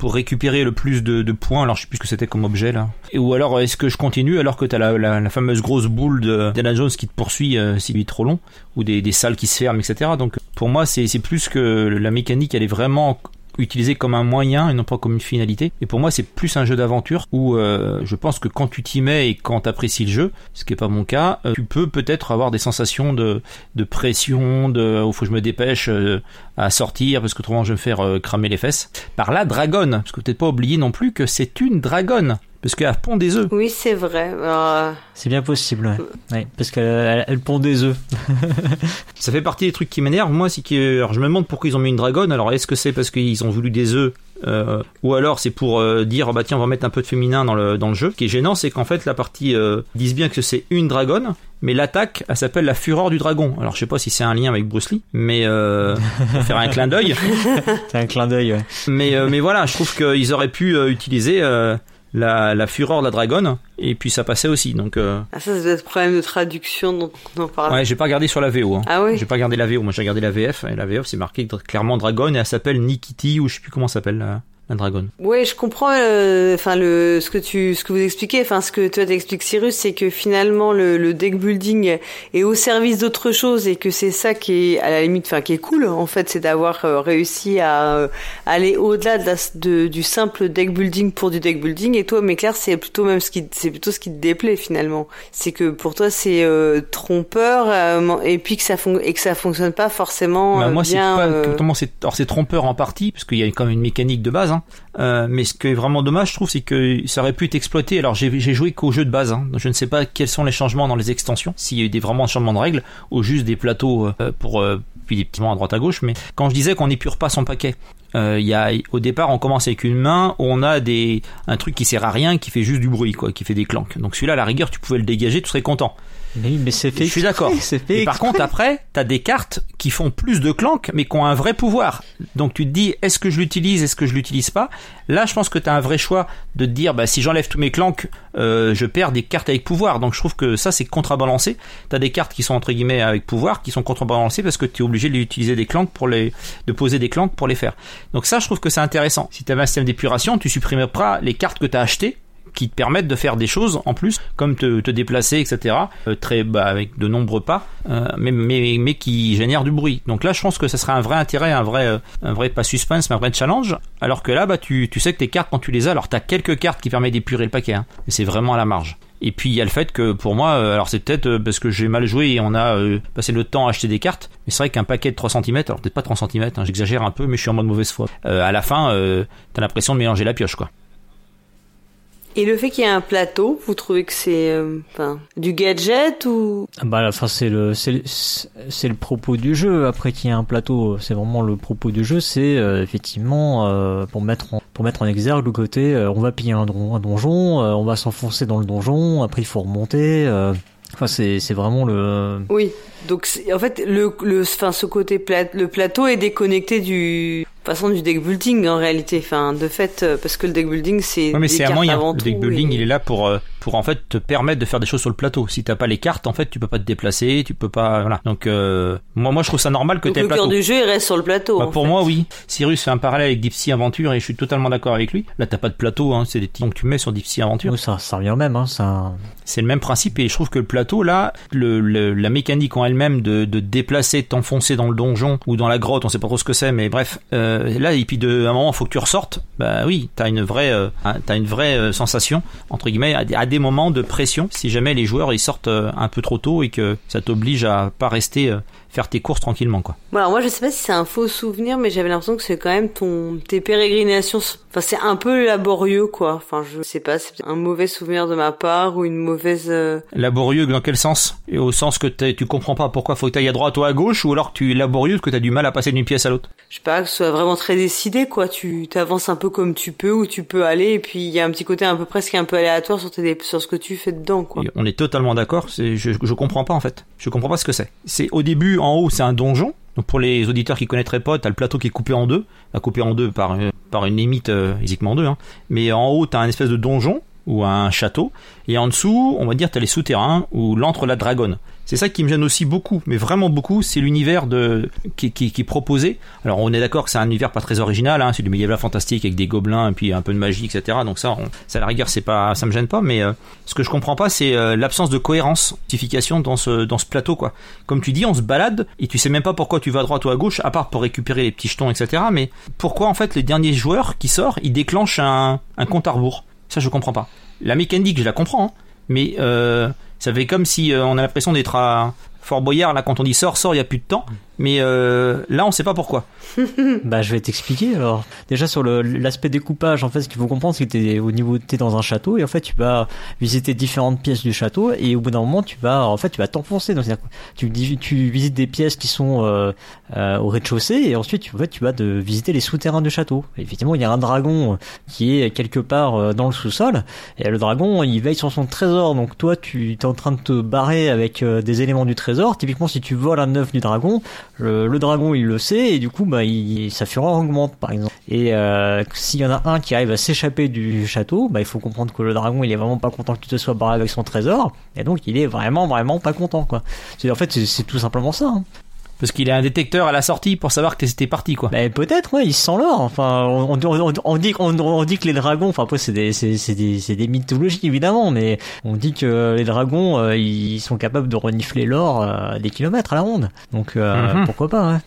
C: pour récupérer le plus de, points. Alors je sais plus ce que c'était comme objet là. Et, ou alors est-ce que je continue alors que t'as la, la, la fameuse grosse boule de Indiana Jones qui te poursuit si lui est trop long ou des, des salles qui se ferment etc donc pour moi c'est plus que la mécanique elle est vraiment utilisé comme un moyen et non pas comme une finalité. Et pour moi, c'est plus un jeu d'aventure où euh, je pense que quand tu t'y mets et quand t'apprécies le jeu, ce qui est pas mon cas, euh, tu peux peut-être avoir des sensations de, de pression, de où faut que je me dépêche euh, à sortir parce que autrement je vais me faire cramer les fesses. Par là, dragonne, parce que peut-être pas oublier non plus que c'est une dragonne. Parce qu'elle pond des œufs.
A: Oui, c'est vrai. Euh,
B: C'est bien possible, ouais. Ouais, parce qu'elle elle, elle pond des œufs.
C: Ça fait partie des trucs qui m'énervent. Moi, c'est que alors, je me demande pourquoi ils ont mis une dragonne. Alors, est-ce que c'est parce qu'ils ont voulu des œufs euh, ou alors c'est pour euh, dire bah tiens on va mettre un peu de féminin dans le dans le jeu. Ce qui est gênant c'est qu'en fait la partie euh, disent bien que c'est une dragonne, mais l'attaque elle s'appelle la fureur du dragon. Alors je sais pas si c'est un lien avec Bruce Lee, mais euh, pour faire un clin d'œil.
B: C'est un clin d'œil, ouais.
C: Mais euh, mais voilà, je trouve qu'ils auraient pu euh, utiliser euh, la, la fureur de la dragonne et puis ça passait aussi. Donc euh,
A: Ah, ça, ça doit être problème de traduction dont on en parlait.
C: ouais, j'ai pas regardé sur la VO. Hein.
A: Ah oui
C: J'ai pas regardé la VO, moi j'ai regardé la VF et la VF c'est marqué clairement dragonne et elle s'appelle Nikiti ou je sais plus comment ça s'appelle dragonne.
A: Oui, je comprends. euh, Enfin, le ce que tu, ce que vous expliquez, enfin, ce que toi t'expliques, Cyrus, c'est que finalement le, le deck building est au service d'autre chose et que c'est ça qui est à la limite, enfin, qui est cool. En fait, c'est d'avoir euh, réussi à euh, aller au-delà de, du simple deck building pour du deck building. Et toi, mais Claire, c'est plutôt même ce qui, c'est plutôt ce qui te déplaît finalement. C'est que pour toi, c'est euh, trompeur euh, et puis que ça fon- et que ça fonctionne pas forcément
C: Bah, moi, c'est
A: bien.
C: pas c'est trompeur en partie, parce qu'il y a quand même une mécanique de base. Hein. Euh, mais ce qui est vraiment dommage, je trouve, c'est que ça aurait pu être exploité. Alors, j'ai, joué qu'au jeu de base. Hein. Je ne sais pas quels sont les changements dans les extensions, s'il y a eu des vraiment changements de règles, ou juste des plateaux euh, pour euh, puis des petits à droite à gauche. Mais quand je disais qu'on n'épure pas son paquet. y a, au départ, on commence avec une main on a des, un truc qui sert à rien, qui fait juste du bruit, quoi, qui fait des clanques. Donc celui-là, à la rigueur, tu pouvais le dégager, tu serais content.
B: Mais oui, mais c'est fait.
C: Je suis d'accord.
B: C'est fait.
C: Et par contre, après, t'as des cartes qui font plus de clank, mais qui ont un vrai pouvoir. Donc tu te dis, est-ce que je l'utilise, est-ce que je l'utilise pas? Là, je pense que t'as un vrai choix de te dire, bah si j'enlève tous mes clanks, euh, je perds des cartes avec pouvoir. Donc je trouve que ça c'est contrebalancé. T'as des cartes qui sont entre guillemets avec pouvoir, qui sont contrebalancées parce que tu es obligé d'utiliser des clanks pour les, de poser des clanks pour les faire. Donc ça, je trouve que c'est intéressant. Si t'avais un système d'épuration, tu supprimerais pas les cartes que t'as achetées qui te permettent de faire des choses en plus, comme te, déplacer, etc. euh, très bah, avec de nombreux pas, euh, mais, mais mais qui génèrent du bruit. Donc là, je pense que ça serait un vrai intérêt, un vrai euh, un vrai pas suspense, mais un vrai challenge. Alors que là, bah tu tu sais que tes cartes quand tu les as, alors t'as quelques cartes qui permettent d'épurer le paquet, hein, mais c'est vraiment à la marge. Et puis il y a le fait que pour moi, alors c'est peut-être parce que j'ai mal joué et on a passé le temps à acheter des cartes, mais c'est vrai qu'un paquet de 3 cm, alors peut-être pas 3 cm, hein, j'exagère un peu, mais je suis en mode mauvaise foi. À la fin, t'as l'impression de mélanger la pioche, quoi.
A: Et le fait qu'il y ait un plateau, vous trouvez que c'est euh, enfin, du gadget ou?
B: Ah Bah, enfin, c'est le, c'est, le- c'est le propos du jeu. Après qu'il y ait un plateau, c'est vraiment le propos du jeu. C'est euh, effectivement euh, pour mettre en, pour mettre en exergue le côté, euh, on va piller un, don- un donjon, euh, on va s'enfoncer dans le donjon, après il faut remonter. euh, Enfin, c'est, c'est vraiment le.
A: Oui. Donc en fait le le enfin ce côté plat, le plateau est déconnecté du façon du deck building en réalité enfin de fait euh, parce que le deck building c'est
C: Ouais, mais c'est un
A: cartes
C: moyen.
A: avant
C: Le deck building,
A: et-
C: il est là pour euh, pour en fait te permettre de faire des choses sur le plateau. Si t'as pas les cartes, en fait, tu peux pas te déplacer, tu peux pas. Voilà. Donc euh, moi, moi, je trouve ça normal que t'aies
A: le
C: le
A: cœur du jeu il reste sur le plateau.
C: Bah, pour
A: fait.
C: moi, oui. Cyrus fait un parallèle avec Deep Sea Aventure et je suis totalement d'accord avec lui. Là, t'as pas de plateau, hein, c'est des petits donc tu mets sur Deep Sea Aventure.
B: Oui, ça, ça revient au même. Hein, ça...
C: C'est le même principe et je trouve que le plateau, là, le, le- la mécanique en elle-même de, déplacer, de t'enfoncer dans le donjon ou dans la grotte, on sait pas trop ce que c'est, mais bref, euh, là, et puis de, à un moment, faut que tu ressortes. Bah oui, t'as une vraie, euh, t'as une vraie euh, sensation entre guillemets à, des- moments de pression. Si jamais les joueurs ils sortent euh, un peu trop tôt et que ça t'oblige à pas rester faire tes courses tranquillement, quoi.
A: Alors moi je sais pas si c'est un faux souvenir mais j'avais l'impression que c'est quand même ton tes pérégrinations enfin c'est un peu laborieux quoi. Enfin je sais pas c'est un mauvais souvenir de ma part ou une mauvaise euh,
C: Laborieux dans quel sens? Et Au sens que tu comprends pas pourquoi faut que t'ailles à droite ou à gauche, ou alors que tu es laborieux parce que t'as du mal à passer d'une pièce à l'autre?
A: je sais pas que ce soit vraiment très décidé quoi. Tu t'avances un peu comme tu peux où tu peux aller et puis il y a un petit côté un peu presque un peu aléatoire sur tes sur ce que tu fais dedans quoi.
C: Et on est totalement d'accord. Je, je comprends pas en fait. Je comprends pas ce que c'est. C'est au début en haut, c'est un donjon. Pour les auditeurs qui connaîtraient pas, t'as le plateau qui est coupé en deux, coupé en deux par euh, une limite euh, physiquement deux. Hein. Mais en haut, t'as un espèce de donjon ou un château. Et en dessous, on va dire, t'as les souterrains où l'entre la dragonne. C'est ça qui me gêne aussi beaucoup, mais vraiment beaucoup, c'est l'univers de qui, qui, qui est proposé. Alors on est d'accord que c'est un univers pas très original, hein, c'est du médiéval fantastique avec des gobelins et puis un peu de magie, etc. Donc ça, ça à la rigueur, c'est pas, ça me gêne pas. Mais euh, ce que je comprends pas, c'est euh, l'absence de cohérence, justification dans ce dans ce plateau quoi. Comme tu dis, on se balade et tu sais même pas pourquoi tu vas à droite ou à gauche, à part pour récupérer les petits jetons, etc. Mais pourquoi en fait les derniers joueurs qui sortent, ils déclenchent un, un compte à rebours? Ça, je comprends pas. La mécanique, je la comprends, hein, mais euh, ça fait comme si euh, on a l'impression d'être à Fort Boyard là quand on dit sort sort il y a plus de temps mais euh, là on sait pas pourquoi.
B: Bah je vais t'expliquer alors. Déjà sur le l'aspect découpage en fait ce qu'il faut comprendre c'est que t'es au niveau t'es dans un château et en fait tu vas visiter différentes pièces du château et au bout d'un moment tu vas en fait tu vas t'enfoncer donc tu tu visites des pièces qui sont euh, euh, au rez-de-chaussée et ensuite tu en fait tu vas de visiter les souterrains du château. Et effectivement il y a un dragon qui est quelque part euh, dans le sous-sol et le dragon il veille sur son trésor. Donc toi tu es en train de te barrer avec euh, des éléments du trésor. Typiquement si tu voles un œuf du dragon le, dragon il le sait et du coup bah il, sa fureur augmente par exemple et euh, s'il y en a un qui arrive à s'échapper du château bah il faut comprendre que le dragon il est vraiment pas content que tu te sois barré avec son trésor et donc il est vraiment vraiment pas content quoi c'est en fait c'est tout simplement ça hein.
C: Parce qu'il a un détecteur à la sortie pour savoir que c'était parti, quoi.
B: Bah, peut-être, ouais, il sent l'or. Enfin, on, on, on, dit, on, on, dit que les dragons, enfin, après, c'est des, c'est, c'est des, c'est des mythologies, évidemment, mais on dit que les dragons, euh, ils sont capables de renifler l'or euh, des kilomètres à la ronde. Donc, euh, mm-hmm. pourquoi pas, ouais.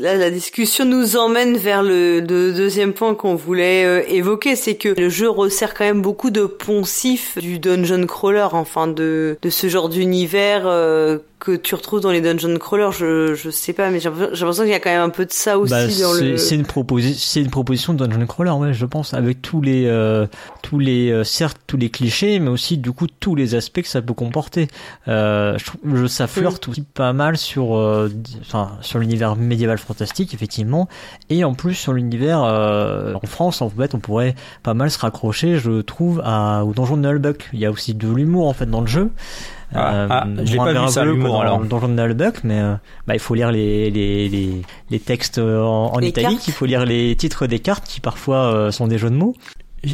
A: Là, la discussion nous emmène vers le, le deuxième point qu'on voulait euh, évoquer, c'est que le jeu resserre quand même beaucoup de poncifs du dungeon crawler, enfin de, de ce genre d'univers euh, que tu retrouves dans les dungeon crawlers. Je, je sais pas, mais j'ai l'impression qu'il y a quand même un peu de ça aussi
B: bah,
A: dans le.
B: C'est une proposition, c'est une proposition de dungeon crawler, ouais, je pense, avec tous les, euh, tous les, euh, certes tous les clichés, mais aussi du coup tous les aspects que ça peut comporter. Euh, je trouve, ça flirte aussi pas mal sur, euh, enfin, sur l'univers médiéval fantastique, effectivement, et en plus sur l'univers euh, en France, en fait, on pourrait pas mal se raccrocher, je trouve, à, au donjon de Nullbuck. Il y a aussi de l'humour en fait dans le jeu.
C: Ah, euh, ah, j'ai pas vu ça l'humour alors.
B: Dans le Nullbuck, mais euh, bah, il faut lire les les les, les textes en, en
A: Les
B: italique,
A: cartes.
B: il faut lire les titres des cartes qui parfois euh, sont des jeux de mots.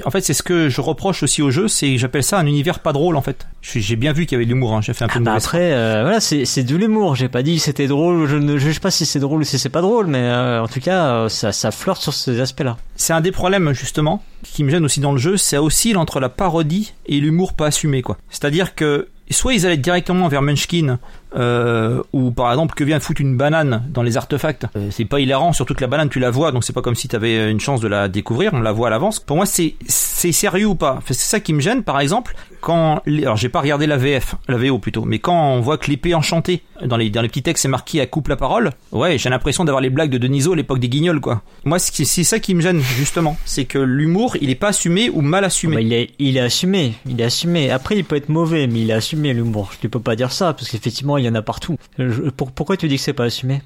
C: En fait, c'est ce que je reproche aussi au jeu, c'est que j'appelle ça un univers pas drôle en fait. J'ai bien vu qu'il y avait de l'humour, hein. j'ai fait un peu
B: Ah
C: de
B: bah après, euh, voilà, c'est c'est de l'humour. J'ai pas dit c'était drôle. Je ne juge pas si c'est drôle ou si c'est pas drôle, mais euh, en tout cas, euh, ça ça flirte sur ces aspects-là.
C: C'est un des problèmes justement qui me gêne aussi dans le jeu, c'est aussi entre la parodie et l'humour pas assumé quoi. C'est-à-dire que soit ils allaient directement vers Munchkin, euh, ou par exemple que vient foutre une banane dans les artefacts. Euh, c'est pas hilarant, surtout que la banane tu la vois, donc c'est pas comme si t'avais une chance de la découvrir, on la voit à l'avance. Pour moi c'est c'est sérieux ou pas? C'est ça qui me gêne, par exemple, quand les- alors j'ai pas regardé la VF, la VO plutôt, mais quand on voit que l'épée enchantée dans les dans petits textes c'est marqué à coupe la parole, ouais j'ai l'impression d'avoir les blagues de Deniso à l'époque des Guignols quoi. Moi c'est ça qui me gêne justement, c'est que l'humour il est pas assumé ou mal assumé.
B: Bah, il est il est assumé, il est assumé. Après, il peut être mauvais, mais il est assumé l'humour. Je peux pas dire ça parce qu'effectivement, il y en a partout. Pourquoi tu dis que c'est pas assumé?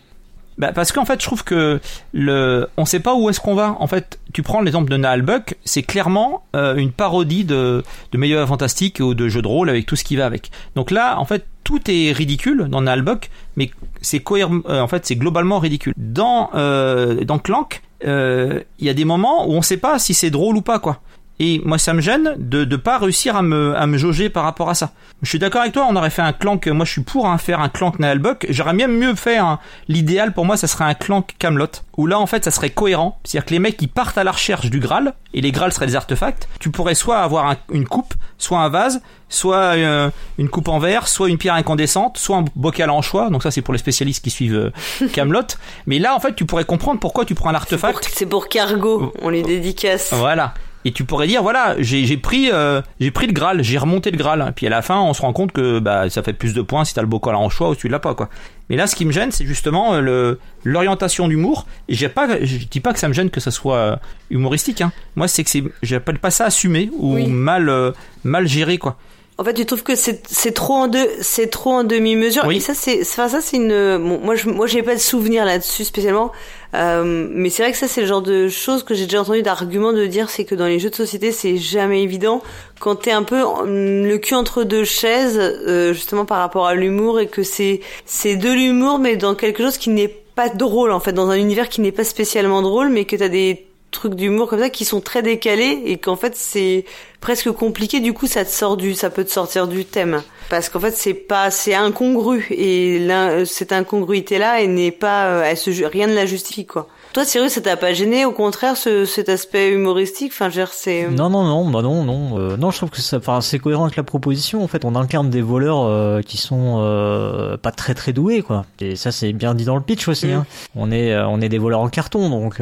C: Bah parce qu'en fait, je trouve que le, on sait pas où est-ce qu'on va. En fait, tu prends l'exemple de Naalbuck, c'est clairement euh, une parodie de de médiéval fantastique ou de jeu de rôle avec tout ce qui va avec. Donc là, en fait, tout est ridicule dans Naalbuck, mais c'est cohérent. euh, en fait, c'est globalement ridicule. Dans euh, dans Clank, euh, il y a des moments où on sait pas si c'est drôle ou pas, quoi. Et moi, ça me gêne de ne pas réussir à me, à me jauger par rapport à ça. Je suis d'accord avec toi, on aurait fait un clank, moi je suis pour hein, faire un clank Naalbuck. J'aurais bien mieux fait un- l'idéal pour moi, ça serait un clank Camelot, où là en fait ça serait cohérent. C'est-à-dire que les mecs ils partent à la recherche du Graal, et les Graals seraient des artefacts. Tu pourrais soit avoir un- une coupe, soit un vase, soit euh, une coupe en verre, soit une pierre incandescente, soit un bocal en choix. Donc ça c'est pour les spécialistes qui suivent Camelot. Mais là en fait tu pourrais comprendre pourquoi tu prends un
A: C'est pour,
C: artefact.
A: c'est pour Cargo, on les dédicace.
C: Voilà. Et tu pourrais dire voilà, j'ai pris euh, j'ai pris le Graal, j'ai remonté le Graal. Puis à la fin, on se rend compte que bah ça fait plus de points si t'as le bocal en choix ou si tu l'as pas quoi. Mais là, ce qui me gêne, c'est justement euh, le l'orientation d'humour. J'ai pas, je dis pas que ça me gêne que ça soit euh, humoristique. Hein. Moi, c'est que c'est, j'appelle pas ça assumé ou
A: Oui.
C: mal euh, mal géré quoi.
A: En fait, tu trouves que c'est trop en deux, c'est trop en demi-mesure.
C: Oui.
A: Et ça, c'est, enfin, ça, c'est une. Bon, moi, je, moi, j'ai pas de souvenir là-dessus spécialement. Euh, mais c'est vrai que ça, c'est le genre de choses que j'ai déjà entendu d'arguments de dire, c'est que dans les jeux de société, c'est jamais évident quand t'es un peu le cul entre deux chaises, euh, justement par rapport à l'humour, et que c'est c'est de l'humour, mais dans quelque chose qui n'est pas drôle en fait, dans un univers qui n'est pas spécialement drôle, mais que t'as des trucs d'humour comme ça qui sont très décalés et qu'en fait c'est presque compliqué. Du coup ça te sort du ça peut te sortir du thème. Parce qu'en fait c'est pas c'est incongru. Et cette incongruité là elle n'est pas euh, elle se rien ne la justifie quoi toi, sérieux, ça t'a pas gêné Au contraire, ce, cet aspect humoristique? Enfin, je c'est... Euh,
B: non, non, non, bah non, non. Euh, non, je trouve que ça, enfin, c'est cohérent avec la proposition. En fait, on incarne des voleurs euh, qui sont euh, pas très très doués, quoi. Et ça, c'est bien dit dans le pitch aussi. Mm. Hein. On est, on est des voleurs en carton, donc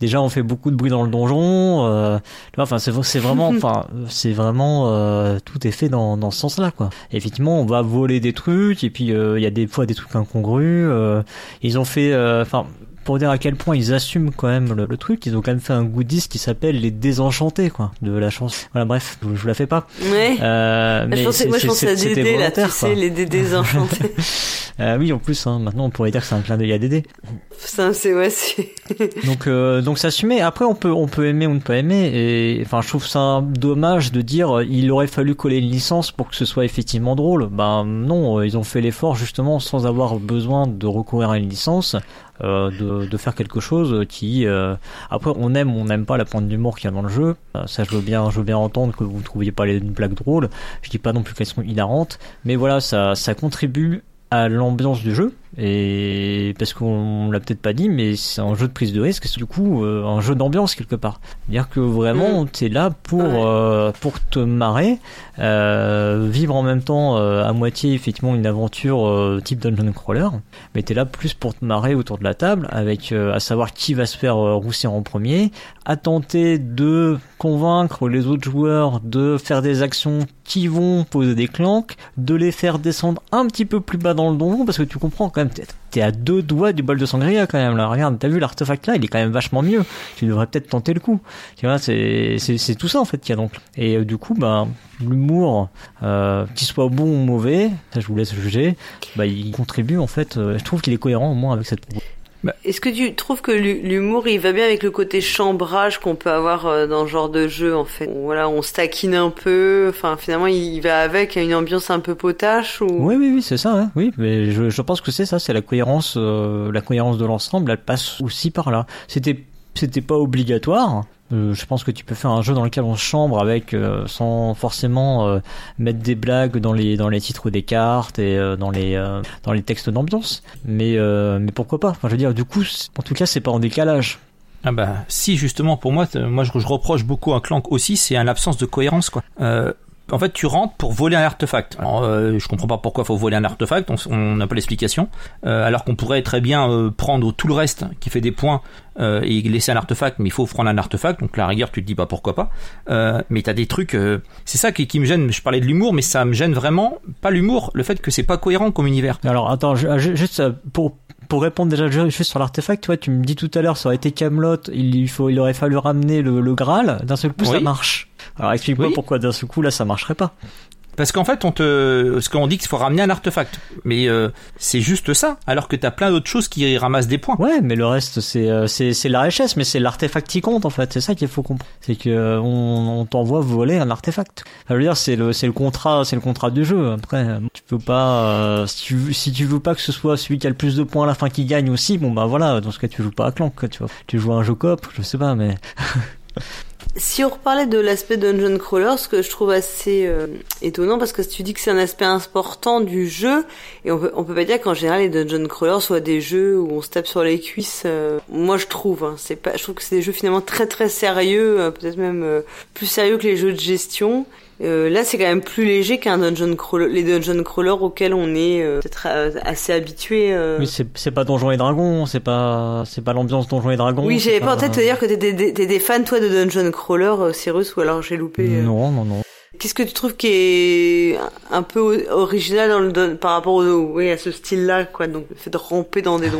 B: déjà, on fait beaucoup de bruit dans le donjon. enfin, c'est, c'est vraiment, enfin, c'est vraiment, tout est fait dans, dans ce sens-là, quoi. effectivement, on va voler des trucs, et puis il y a des fois des trucs incongrus. ils ont fait, enfin pour dire à quel point ils assument quand même le, truc, ils ont quand même fait un goodies qui s'appelle les désenchantés quoi de la chanson. Voilà bref, je, vous la fais pas.
A: Ouais. Euh, mais moi je pense à Dédé là, tu sais les désenchantés.
B: euh, oui en plus hein, maintenant on pourrait dire que c'est un clin d'œil à Dédé.
A: Ça c'est ouais
B: donc euh, donc s'assumer. Après on peut on peut aimer ou ne pas aimer et enfin je trouve ça dommage de dire il aurait fallu coller une licence pour que ce soit effectivement drôle. Ben non, ils ont fait l'effort justement sans avoir besoin de recourir à une licence euh, de, faire quelque chose qui euh, après on aime on n'aime pas la pointe d'humour qu'il y a dans le jeu. Euh, ça je veux bien je veux bien entendre que vous ne trouviez pas les blagues drôles. Je dis pas non plus qu'elles sont hilarantes mais voilà ça contribue à l'ambiance du jeu et parce qu'on l'a peut-être pas dit mais c'est un jeu de prise de risque c'est du coup euh, un jeu d'ambiance quelque part dire que vraiment mm. tu es là pour euh, pour te marrer euh, vivre en même temps à moitié effectivement une aventure type dungeon crawler mais tu es là plus pour te marrer autour de la table avec à savoir qui va se faire roussir en premier à tenter de convaincre les autres joueurs de faire des actions qui vont poser des clanques de les faire descendre un petit peu plus bas dans le donjon parce que tu comprends quand même t'es à deux doigts du bol de sangria quand même là. Regarde t'as vu l'artefact là il est quand même vachement mieux. Tu devrais peut-être tenter le coup. Tu vois c'est tout ça en fait qu'il y a donc. Et euh, du coup bah l'humour euh, qu'il soit bon ou mauvais ça je vous laisse juger bah il contribue en fait euh, je trouve qu'il est cohérent au moins avec cette
A: bah. Est-ce que tu trouves que l'humour il va bien avec le côté chambrage qu'on peut avoir euh, dans ce genre de jeu en fait? Voilà, on se taquine un peu. Enfin, finalement, il va avec une ambiance un peu potache ou?
B: Oui, oui, oui, c'est ça. Hein. Oui, mais je, je pense que c'est ça. C'est la cohérence, euh, la cohérence de l'ensemble. Elle passe aussi par là. C'était, c'était pas obligatoire. Euh, je pense que tu peux faire un jeu dans lequel on se chambre avec euh, sans forcément euh, mettre des blagues dans les dans les titres des cartes et dans les dans les textes d'ambiance. Mais mais pourquoi pas? Enfin, je veux dire, du coup, en tout cas, c'est pas en décalage.
C: Ah bah si justement pour moi, moi je, reproche beaucoup à Clank aussi, c'est un absence de cohérence quoi en fait, tu rentres pour voler un artefact. Alors, euh, je comprends pas pourquoi il faut voler un artefact, on n'a pas l'explication. Euh, alors qu'on pourrait très bien euh, prendre tout le reste qui fait des points euh, et laisser un artefact, mais il faut prendre un artefact, donc la rigueur, tu te dis pas pourquoi pas. mais t'as des trucs, c'est ça qui, qui, me gêne. Je parlais de l'humour, mais ça me gêne vraiment pas l'humour, le fait que c'est pas cohérent comme univers.
B: Alors attends, juste pour pour répondre déjà juste sur l'artefact, tu vois, tu me dis tout à l'heure, ça aurait été Camelot, il, faut, il aurait fallu ramener le, le Graal. D'un seul coup, ça marche. Alors explique-moi pourquoi d'un seul coup là, ça marcherait pas.
C: Parce qu'en fait, on te, ce qu'on dit qu'il faut ramener un artefact, mais euh, c'est juste ça. Alors que t'as plein d'autres choses qui ramassent des points.
B: Ouais, mais le reste c'est euh, c'est c'est la richesse, mais c'est l'artefact qui compte en fait. C'est ça qu'il faut comprendre. C'est que euh, on, on t'envoie voler un artefact. Ça veut dire c'est le c'est le contrat c'est le contrat du jeu. Après, tu peux pas si tu si tu veux pas que ce soit celui qui a le plus de points à la fin qui gagne aussi. Bon bah voilà, dans ce cas tu joues pas à Clank, tu vois. Tu joues à un jeu cop, je sais pas, mais
A: Si on reparlait de l'aspect dungeon crawler, ce que je trouve assez euh, étonnant, parce que tu dis que c'est un aspect important du jeu, et on peut, on peut pas dire qu'en général les dungeon crawlers soient des jeux où on se tape sur les cuisses. Euh, moi, je trouve, hein, c'est pas, je trouve que c'est des jeux finalement très très sérieux, euh, peut-être même plus sérieux que les jeux de gestion, euh, là, c'est quand même plus léger qu'un dungeon crawler, les dungeon crawlers auxquels on est euh, peut-être euh, assez habitué.
B: Oui, c'est pas Donjons et Dragons, c'est pas c'est pas l'ambiance Donjons et Dragons.
A: Oui, j'avais pas en tête de dire que t'es des, des, des, fans toi de dungeon crawler, Cyrus, ou alors j'ai loupé.
B: Non, non, non.
A: Qu'est-ce que tu trouves qui est un peu original dans le, par rapport au, oui, à ce style-là, quoi? Donc, le fait de ramper dans des dons,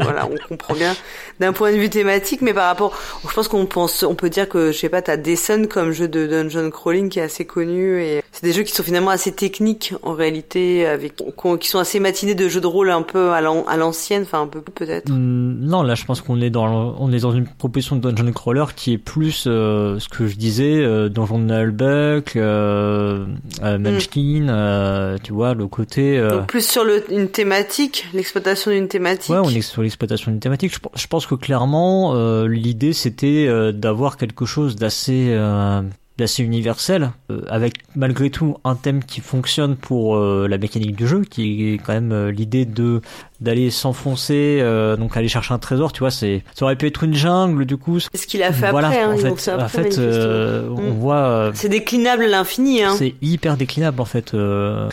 A: voilà, on comprend bien d'un point de vue thématique, mais par rapport, je pense qu'on pense, on peut dire que, je sais pas, t'as Descent comme jeu de dungeon crawling qui est assez connu et c'est des jeux qui sont finalement assez techniques en réalité, avec qui sont assez matinés de jeux de rôle un peu à l'ancienne, enfin un peu peut-être.
B: Hmm, non, là je pense qu'on est dans on est dans une proposition de dungeon crawler qui est plus euh, ce que je disais euh, Donjon de Nullbuck, euh, euh, hmm. Munchkin, euh, tu vois le côté.
A: Donc plus sur le, une thématique, l'exploitation d'une thématique.
B: Ouais, on est sur l'exploitation d'une thématique. Je, je, pense que clairement l'idée c'était d'avoir quelque chose d'assez d'assez universel, euh, avec malgré tout un thème qui fonctionne pour euh, la mécanique du jeu, qui est quand même euh, l'idée de d'aller s'enfoncer, donc aller chercher un trésor, tu vois, c'est ça aurait pu être une jungle du coup.
A: C'est ce qu'il a fait après. Hein,
B: en fait, en fait on mm. voit.
A: c'est déclinable à l'infini. Hein.
B: C'est hyper déclinable en fait.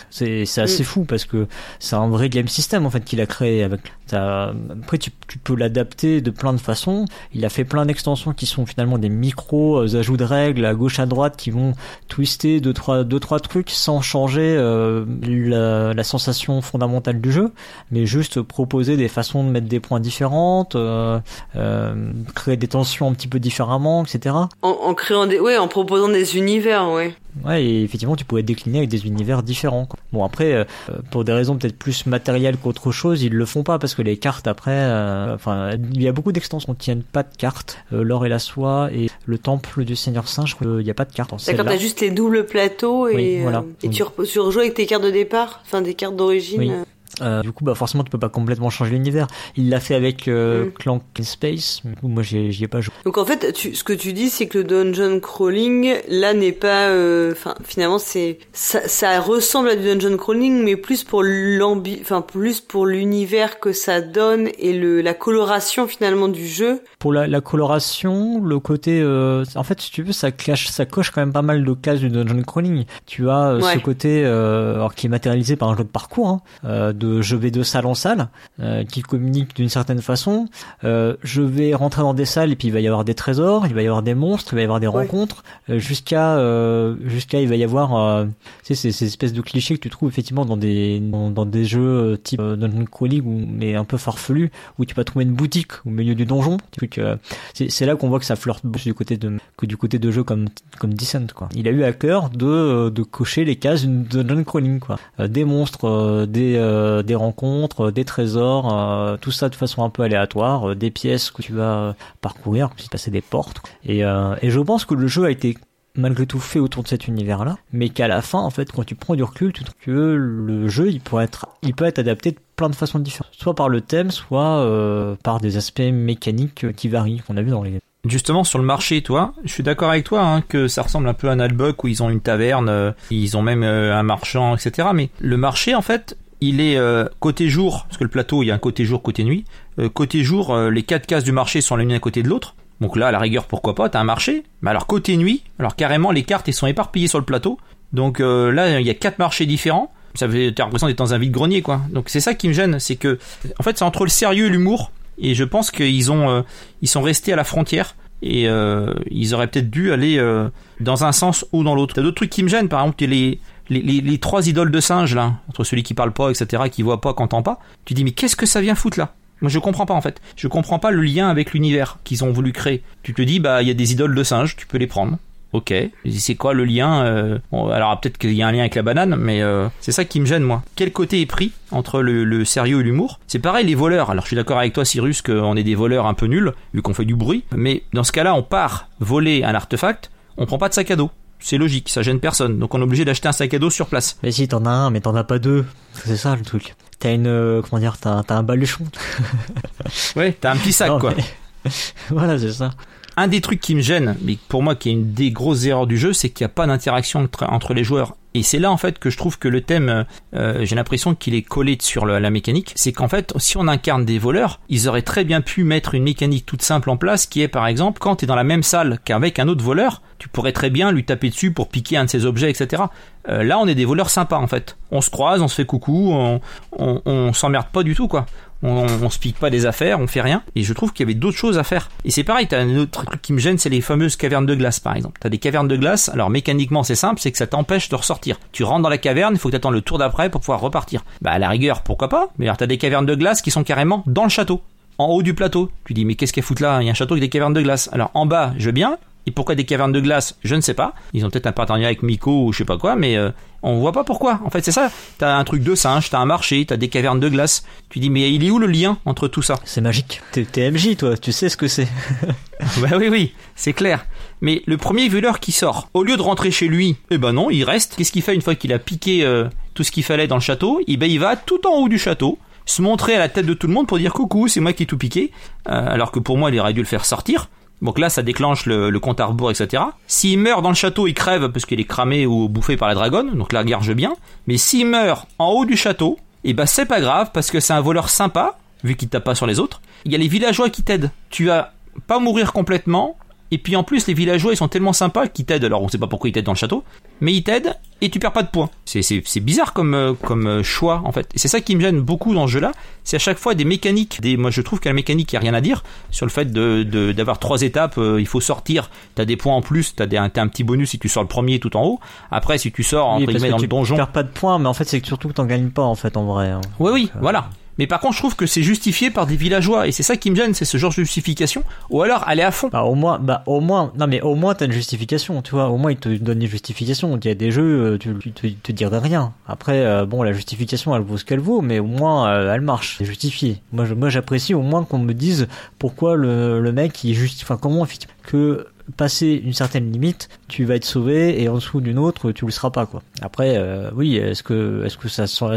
B: c'est c'est assez mm. fou parce que c'est un vrai game system en fait qu'il a créé avec. Après tu, tu peux l'adapter de plein de façons. Il a fait plein d'extensions qui sont finalement des micros ajouts de règles à gauche à droite qui vont twister deux trois deux trois trucs sans changer euh, la, la, sensation fondamentale du jeu, mais juste proposer des façons de mettre des points différentes, euh, euh, créer des tensions un petit peu différemment, etc.
A: En, en créant des, ouais, en proposant des univers, ouais.
B: Ouais, et effectivement, tu pouvais décliner avec des univers différents. Quoi. Bon, après, euh, pour des raisons peut-être plus matérielles qu'autre chose, ils le font pas parce que les cartes après, enfin, il y a beaucoup d'extensions qui tiennent pas de cartes. L'or et la soie et le temple du Seigneur Singe, il n'y a pas de cartes.
A: D'accord, t'as juste les doubles plateaux et, voilà. et tu, tu rejoues avec tes cartes de départ, enfin des cartes d'origine.
B: Euh, du coup, bah forcément, tu peux pas complètement changer l'univers. Il l'a fait avec euh, mm. Clank Space. Mais moi, j'y ai, pas joué.
A: Donc en fait, tu, ce que tu dis, c'est que le dungeon crawling là n'est pas. Euh, enfin, finalement, c'est ça, ça, ressemble à du dungeon crawling, mais plus pour l'ambi, enfin plus pour l'univers que ça donne et le la coloration finalement du jeu.
B: Pour la, la coloration, le côté, euh, en fait, si tu veux, ça clash, ça coche quand même pas mal de cases du dungeon crawling. Tu as ce côté, alors qui est matérialisé par un jeu de parcours. Hein, de je vais de salle en salle, euh, qui communiquent d'une certaine façon. Euh, je vais rentrer dans des salles et puis il va y avoir des trésors, il va y avoir des monstres, il va y avoir des rencontres, euh, jusqu'à jusqu'à il va y avoir tu sais, ces, espèces de clichés que tu trouves effectivement dans des dans, des jeux type Dungeon Crawling ou mais un peu farfelu où tu vas trouver une boutique au milieu du donjon. C'est là qu'on voit que ça flirte plus du côté de que du côté de jeux comme comme Descent quoi. Il a eu à cœur de de cocher les cases d'une Dungeon Crawling quoi. des monstres, des euh, des rencontres, euh, des trésors, euh, tout ça de façon un peu aléatoire, des pièces que tu vas parcourir, puis passer des portes. Et, je pense que le jeu a été malgré tout fait autour de cet univers-là, mais qu'à la fin, en fait, quand tu prends du recul, tu trouves que le jeu, il pourrait être, il peut être adapté de plein de façons différentes, soit par le thème, soit par des aspects mécaniques qui varient, qu'on a vu dans les.
C: Justement sur le marché, toi, je suis d'accord avec toi hein, que ça ressemble un peu à Nalbuck où ils ont une taverne, ils ont même un marchand, etc. Mais le marché, en fait, il est euh, côté jour, parce que le plateau, il y a un côté jour, côté nuit. Euh, côté jour, euh, les quatre cases du marché sont l'une à côté de l'autre. Donc là, à la rigueur, pourquoi pas, t'as un marché. Mais alors côté nuit, alors carrément, les cartes, elles sont éparpillées sur le plateau. Donc là, il y a quatre marchés différents. Ça fait, t'as l'impression d'être dans un vide-grenier, quoi. Donc c'est ça qui me gêne, c'est que, en fait, c'est entre le sérieux et l'humour. Et je pense qu'ils ont, ils sont restés à la frontière et ils auraient peut-être dû aller dans un sens ou dans l'autre. T'as d'autres trucs qui me gênent, par exemple les les, trois idoles de singes là, entre celui qui parle pas, etc., qui voit pas, qui entend pas, tu dis mais qu'est-ce que ça vient foutre là? Moi je comprends pas en fait. Je comprends pas le lien avec l'univers qu'ils ont voulu créer. Tu te dis bah il y a des idoles de singes, tu peux les prendre. Ok, c'est quoi le lien euh, Alors peut-être qu'il y a un lien avec la banane, mais euh, c'est ça qui me gêne moi. Quel côté est pris entre le, sérieux et l'humour? C'est pareil les voleurs. Alors je suis d'accord avec toi Cyrus qu'on est des voleurs un peu nuls vu qu'on fait du bruit, mais dans ce cas-là on part voler un artefact, on prend pas de sac à dos c'est logique, ça gêne personne. Donc on est obligé d'acheter un sac à dos sur place.
B: Mais si, t'en as un, mais t'en as pas deux. C'est ça le truc. T'as une, euh, comment dire, t'as, un baluchon.
C: ouais, t'as un petit sac, quoi.
B: voilà, c'est ça.
C: Un des trucs qui me gêne, mais pour moi qui est une des grosses erreurs du jeu, c'est qu'il n'y a pas d'interaction entre les joueurs. Et c'est là en fait que je trouve que le thème, euh, j'ai l'impression qu'il est collé sur la mécanique. C'est qu'en fait, si on incarne des voleurs, ils auraient très bien pu mettre une mécanique toute simple en place, qui est par exemple quand tu es dans la même salle qu'avec un autre voleur, tu pourrais très bien lui taper dessus pour piquer un de ses objets, etc. Euh, là, on est des voleurs sympas en fait. On se croise, on se fait coucou, on s'emmerde pas du tout quoi on, on se pique pas des affaires, on fait rien. Et je trouve qu'il y avait d'autres choses à faire. Et c'est pareil, t'as un autre truc qui me gêne, c'est les fameuses cavernes de glace, par exemple. T'as des cavernes de glace, alors mécaniquement c'est simple, c'est que ça t'empêche de ressortir. Tu rentres dans la caverne, il faut que t'attends le tour d'après pour pouvoir repartir. Bah à la rigueur, pourquoi pas? Mais alors t'as des cavernes de glace qui sont carrément dans le château en haut du plateau. Tu dis mais qu'est-ce qu'elle fout là? Il y a un château avec des cavernes de glace. Alors en bas, je veux bien, Et pourquoi des cavernes de glace? Je ne sais pas. Ils ont peut-être un partenariat avec Miko ou je sais pas quoi, mais euh, on voit pas pourquoi. En fait, c'est ça. T'as un truc de singe, t'as un marché, t'as des cavernes de glace. Tu dis, mais il est où le lien entre tout ça?
B: C'est magique. T'es MJ, toi, tu sais ce que c'est.
C: bah oui, oui, c'est clair. Mais le premier voleur qui sort, au lieu de rentrer chez lui, eh ben non, il reste. Qu'est-ce qu'il fait une fois qu'il a piqué euh, tout ce qu'il fallait dans le château? Eh ben il va tout en haut du château, se montrer à la tête de tout le monde pour dire coucou, c'est moi qui ai tout piqué. Euh, alors que pour moi, il aurait dû le faire sortir. Donc là, ça déclenche le, compte à rebours, etc. S'il meurt dans le château, il crève parce qu'il est cramé ou bouffé par la dragonne. Donc là, garge bien. Mais s'il meurt en haut du château, eh ben c'est pas grave parce que c'est un voleur sympa, vu qu'il tape pas sur les autres. Il y a les villageois qui t'aident. Tu vas pas mourir complètement, et puis en plus, les villageois, ils sont tellement sympas qu'ils t'aident. Alors on sait pas pourquoi ils t'aident dans le château, mais ils t'aident et tu perds pas de points. C'est bizarre comme, euh, comme euh, choix en fait. Et c'est ça qui me gêne beaucoup dans ce jeu-là. C'est à chaque fois des mécaniques. Des, moi je trouve qu'à la mécanique, il n'y a rien à dire sur le fait d'avoir de, d'avoir trois étapes. Euh, il faut sortir. T'as des points en plus. T'as as un petit bonus si tu sors le premier tout en haut. Après, si tu sors entre guillemets dans le donjon.
B: Tu perds pas de points, mais en fait, c'est surtout que t'en gagnes pas en fait en vrai. Hein.
C: Oui, oui, voilà. Mais par contre, je trouve que c'est justifié par des villageois et c'est ça qui me gêne, c'est ce genre de justification. Ou alors aller à fond.
B: Bah au moins, bah au moins, non mais au moins t'as une justification, tu vois. Au moins ils te donnent une justification. Il y a des jeux, euh, tu, tu te, dirais rien. Après, euh, bon, la justification, elle vaut ce qu'elle vaut, mais au moins euh, elle marche, c'est justifié. Moi, moi, j'apprécie au moins qu'on me dise pourquoi le, le mec il juste, enfin comment que passer une certaine limite, tu vas être sauvé et en dessous d'une autre, tu le seras pas quoi. Après, euh, oui, est-ce que est-ce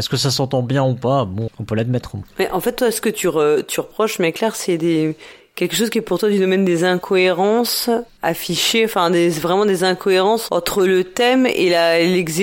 B: que ça s'entend bien ou pas? Bon, on peut l'admettre.
A: Mais en fait, toi, ce que tu, tu reproches, mais clair, c'est des quelque chose qui est pour toi du domaine des incohérences affichées, enfin des, vraiment des incohérences entre le thème et la,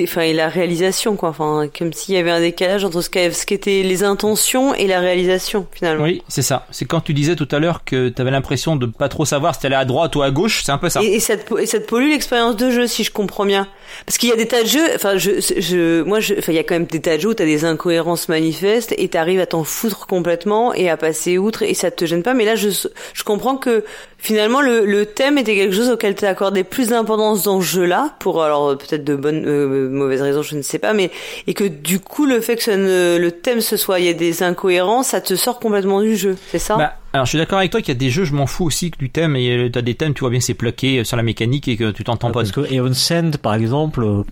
A: enfin, et la réalisation, quoi. Enfin, comme s'il y avait un décalage entre ce qu'étaient les intentions et la réalisation, finalement.
C: Oui, c'est ça. C'est quand tu disais tout à l'heure que tu avais l'impression de pas trop savoir si t'allais à droite ou à gauche, c'est un peu ça.
A: Et, ça te, et ça te pollue l'expérience de jeu, si je comprends bien. Parce qu'il y a des tas de jeux, enfin, je, je, moi, je, enfin, il y a quand même des tas de jeux où t'as des incohérences manifestes et t'arrives à t'en foutre complètement et à passer outre et ça te gêne pas. Mais là, je, je comprends que finalement le, le thème était quelque chose auquel tu accordé plus d'importance dans ce jeu-là pour alors peut-être de bonnes euh, mauvaises raisons, je ne sais pas, mais et que du coup le fait que ça ne, le thème ce soit il y a des incohérences, ça te sort complètement du jeu, c'est ça?
C: Bah, alors je suis d'accord avec toi qu'il y a des jeux, je m'en fous aussi que du thème et t'as des thèmes, tu vois bien c'est plaqué sur la mécanique et que tu t'entends pas.
B: Parce que Eon Send par exemple, euh,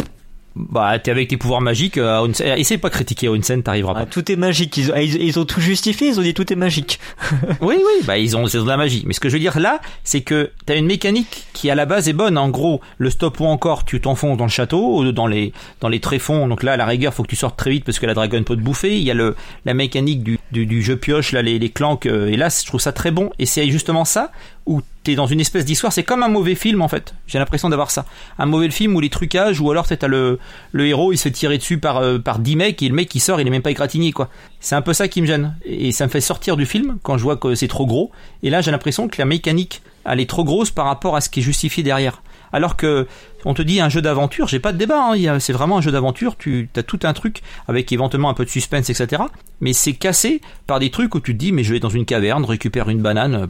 C: bah, t'es avec tes pouvoirs magiques, euh, essaye pas critiquer Onsen, t'arriveras pas.
B: Ah, tout est magique. Ils, ils, ont tout justifié, ils ont dit tout est magique.
C: oui, oui, bah, ils ont, c'est de la magie. Mais ce que je veux dire là, c'est que t'as une mécanique qui à la base est bonne. En gros, le stop ou encore, tu t'enfonces dans le château, dans les, dans les tréfonds. Donc là, à la rigueur, faut que tu sortes très vite parce que la dragonne peut te bouffer. Il y a le, la mécanique du, du, du jeu pioche, là, les, les clanques. Euh, et là, je trouve ça très bon. Et c'est justement ça où t'es dans une espèce d'histoire, c'est comme un mauvais film en fait. J'ai l'impression d'avoir ça. Un mauvais film où les trucages, ou alors t'as le, le héros, il se fait dessus par, euh, par 10 mecs et le mec qui sort, il est même pas égratigné quoi. C'est un peu ça qui me gêne. Et ça me fait sortir du film quand je vois que c'est trop gros. Et là j'ai l'impression que la mécanique, elle est trop grosse par rapport à ce qui est justifié derrière. Alors que on te dit un jeu d'aventure, j'ai pas de débat, hein, c'est vraiment un jeu d'aventure, tu as tout un truc avec éventuellement un peu de suspense, etc. Mais c'est cassé par des trucs où tu te dis, mais je vais dans une caverne, récupère une banane,